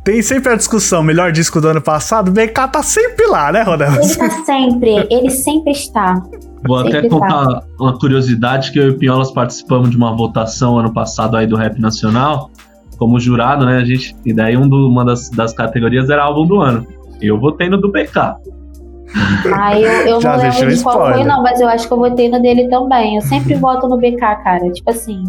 Tem sempre a discussão, melhor disco do ano passado. O BK tá sempre lá, né, Rodolfo? Ele tá sempre, ele sempre está. Vou até Sempre contar uma curiosidade que eu e o Piolas participamos de uma votação ano passado aí do Rap Nacional, como jurado, né? A gente, e daí um do- uma das, das categorias era álbum do ano. Eu votei no do BK. Ah, eu, eu Já não lembro de qual foi, spoiler. não, mas eu acho que eu votei no dele também. Eu sempre voto no BK, cara. Tipo assim,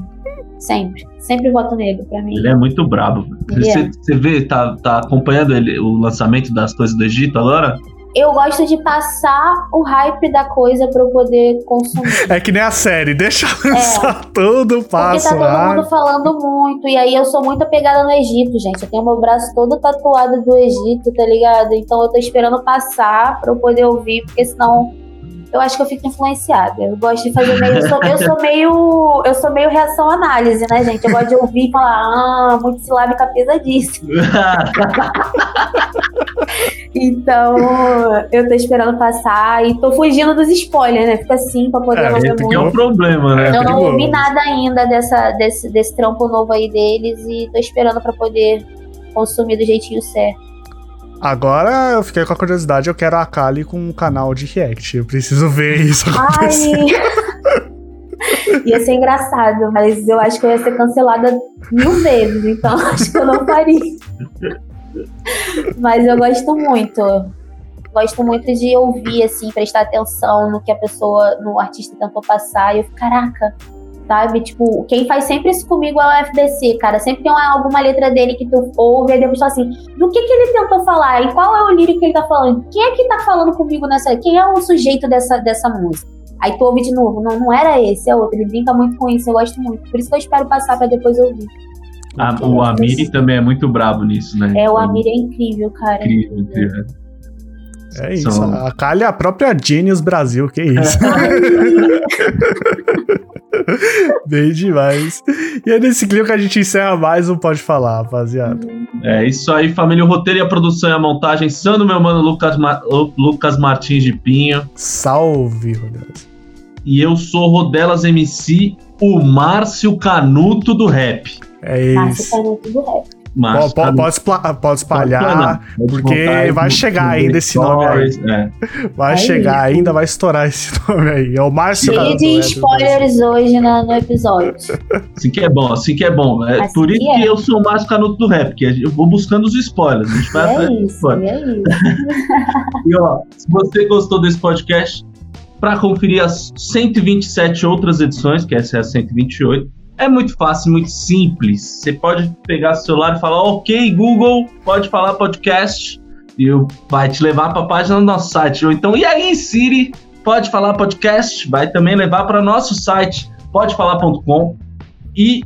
sempre. Sempre voto nele, pra mim. Ele é muito brabo. velho. Ele Você é. você vê, tá, tá acompanhando ele, o lançamento das coisas do Egito agora? Eu gosto de passar o hype da coisa pra eu poder consumir. É que nem a série, deixa lançar tudo, Porque passa tá todo mundo falando muito. E aí eu sou muito apegada no Egito, gente. Eu tenho meu braço todo tatuado do Egito, tá ligado? Então eu tô esperando passar pra eu poder ouvir, porque senão eu acho que eu fico influenciada. Eu gosto de fazer meio. Eu sou, eu sou meio. Eu sou meio reação análise, né, gente? Eu gosto de ouvir e falar, ah, muito silábica pesadíssima. Então, eu tô esperando passar e tô fugindo dos spoilers, né? Fica assim pra poder É, não ver que é muito. o problema, né? É, Eu não perigoso. ouvi nada ainda dessa, desse, desse trampo novo aí deles e tô esperando pra poder consumir do jeitinho certo. Agora eu fiquei com a curiosidade, eu quero a Kali com um canal de react. Eu preciso ver isso acontecer. Ai! ia ser engraçado, mas eu acho que eu ia ser cancelada mil vezes, então acho que eu não faria. Mas eu gosto muito. Gosto muito de ouvir, assim, prestar atenção no que a pessoa, no artista tentou passar. E eu fico, caraca, sabe? Tipo, quem faz sempre isso comigo é o FBC, cara. Sempre tem uma, alguma letra dele que tu ouve e depois fala assim, do que que ele tentou falar? E qual é o lírico que ele tá falando? Quem é que tá falando comigo nessa... Quem é o sujeito dessa, dessa música? Aí tu ouve de novo, não, não era esse, é outro. Ele brinca muito com isso, eu gosto muito. Por isso que eu espero passar pra depois ouvir. Ah, o Amiri também é muito brabo nisso, né? É, o Amiri é incrível, cara. Incrível, incrível. É isso. São... A Kali é a própria Genius Brasil, que isso. Bem demais. E é nesse clima que a gente encerra mais um Pode Falar, rapaziada. É isso aí, família. O roteiro e a produção e a montagem são do meu mano Lucas, Ma Lucas Martins de Pinho. Salve, Rodelas. E eu sou Rodelas MC, o Márcio Canuto do Rap. É isso. Márcio Canuto do Rap. Mas, pode, pode, pode espalhar, porque vai chegar ainda esse nome aí. É. Vai é chegar isso. ainda, vai estourar esse nome aí. É o Márcio Cheio de spoilers hoje no, no, episódio. Assim que é bom, assim que é bom. É assim por isso que, é. que, eu sou o Márcio Canuto do Rap, porque eu vou buscando os spoilers. A gente vai é isso, é isso. e ó, se você gostou desse podcast, para conferir as 127 outras edições, que essa é a 128, é muito fácil, muito simples. Você pode pegar o celular e falar, ok, Google, pode falar podcast, e vai te levar para a página do nosso site. Ou então, e aí, Siri, pode falar podcast, vai também levar para nosso site, podefalar.com. E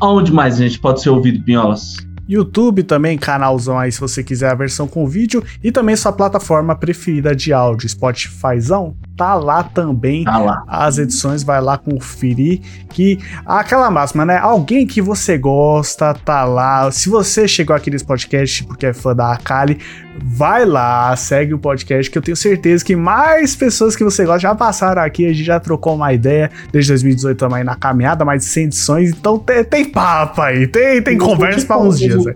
aonde mais a gente pode ser ouvido, Pinholas? YouTube também, canalzão aí se você quiser a versão com vídeo e também sua plataforma preferida de áudio, Spotifyzão, tá lá também. Tá lá. As edições, vai lá conferir. Que aquela máxima, né? Alguém que você gosta tá lá. Se você chegou aqui nesse podcast porque é fã da Akali, vai lá, segue o podcast, que eu tenho certeza que mais pessoas que você gosta já passaram aqui. A gente já trocou uma ideia desde 2018 também na caminhada, mais de 100 edições. Então tem, tem papo aí, tem, tem conversa para uns dias. Né?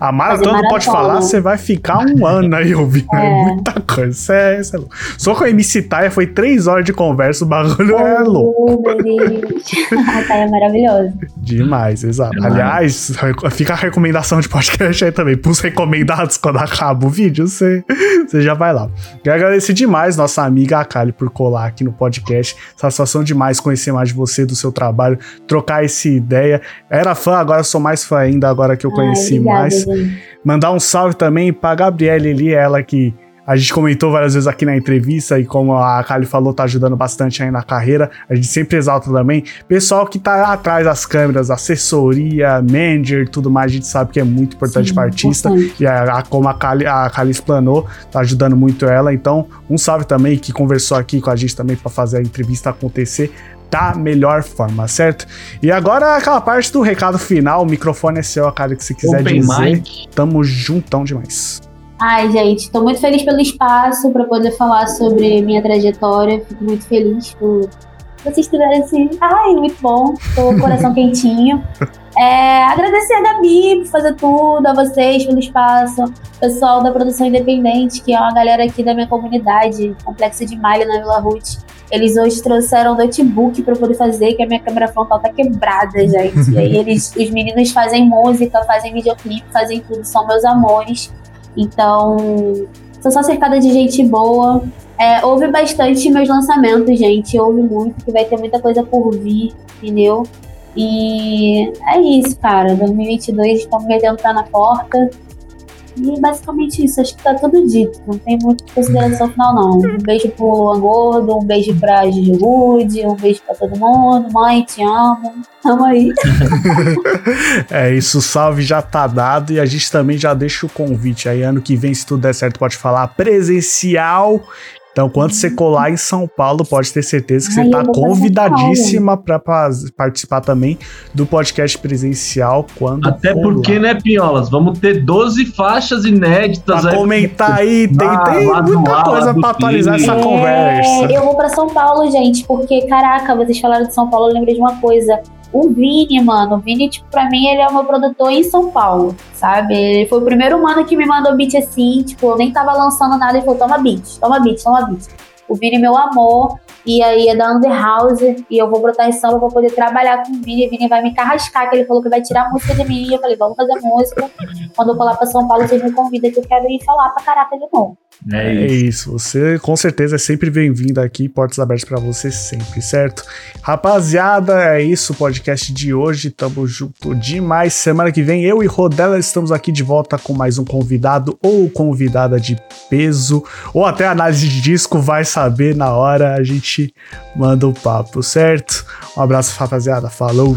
A maratona, pode falar, você vai ficar um ano aí ouvindo. É, é muita coisa. Isso é, isso é. Só com a MC Taia foi três horas de conversa, o bagulho oh, é louco. a é maravilhosa. Demais, exato. Demais. Aliás, fica a recomendação de podcast aí também. Pros recomendados quando acaba o vídeo, você, você já vai lá. Quero agradecer demais nossa amiga Akali por colar aqui no podcast. Satisfação demais conhecer mais de você, do seu trabalho, trocar essa ideia. Era fã, agora sou mais fã ainda, agora que eu conheci Ai, obrigada, mais. Mandar um salve também pra Gabriele ali, ela que a gente comentou várias vezes aqui na entrevista e como a Kali falou, tá ajudando bastante aí na carreira. A gente sempre exalta também. Pessoal que tá atrás das câmeras, assessoria, manager, tudo mais, a gente sabe que é muito importante Sim, para artista. Importante. E a, a, como a Kali, a Kali explanou, tá ajudando muito ela. Então, um salve também que conversou aqui com a gente também para fazer a entrevista acontecer da melhor forma, certo? E agora aquela parte do recado final, o microfone é seu, a cara que você quiser Open dizer. Mic. Tamo juntão demais. Ai, gente, estou muito feliz pelo espaço para poder falar sobre minha trajetória. Fico muito feliz por vocês tiverem assim. Ai, muito bom. Tô com o coração quentinho. É, agradecer a Gabi por fazer tudo, a vocês pelo espaço, pessoal da produção independente, que é uma galera aqui da minha comunidade, Complexo de Malha na Vila Ruth. Eles hoje trouxeram notebook para poder fazer, que a minha câmera frontal tá quebrada, gente. e aí eles, os meninos fazem música, fazem videoclipe, fazem tudo, são meus amores. Então, sou só cercada de gente boa. É, ouve bastante meus lançamentos, gente. Ouve muito, que vai ter muita coisa por vir, entendeu? E é isso, cara. 2022 estamos metendo tá na porta. E basicamente isso, acho que tá tudo dito. Não tem muita consideração final, não. Um beijo pro Luan Gordo, um beijo pra Gigi Wood, um beijo pra todo mundo. Mãe, te amo. Tamo aí. é isso, salve já tá dado e a gente também já deixa o convite aí. Ano que vem, se tudo der certo, pode falar presencial então, quando você colar em São Paulo, pode ter certeza que você está convidadíssima para participar também do podcast presencial. Quando Até porque, lá. né, Piolas? Vamos ter 12 faixas inéditas. Pra aí. comentar aí, tem, ah, tem muita coisa para atualizar essa é, conversa. Eu vou para São Paulo, gente, porque, caraca, vocês falaram de São Paulo, eu lembrei de uma coisa. O Vini, mano, o Vini, tipo, pra mim, ele é o meu produtor em São Paulo, sabe? Ele foi o primeiro mano que me mandou beat assim, tipo, eu nem tava lançando nada, ele falou, toma beat, toma beat, toma beat. O Vini, meu amor, e aí é da Underhouse, e eu vou brotar em samba pra poder trabalhar com o Vini, o Vini vai me carrascar, que ele falou que vai tirar a música de mim, e eu falei, vamos fazer música. Quando eu for lá pra São Paulo, vocês me convidam que eu quero ir falar pra caraca de novo. É, é isso. Você com certeza é sempre bem-vindo aqui, portas abertas para você sempre, certo? Rapaziada, é isso o podcast de hoje. Tamo junto demais. Semana que vem eu e Rodela estamos aqui de volta com mais um convidado ou convidada de peso, ou até análise de disco, vai saber na hora a gente manda o papo, certo? Um abraço, rapaziada. Falou!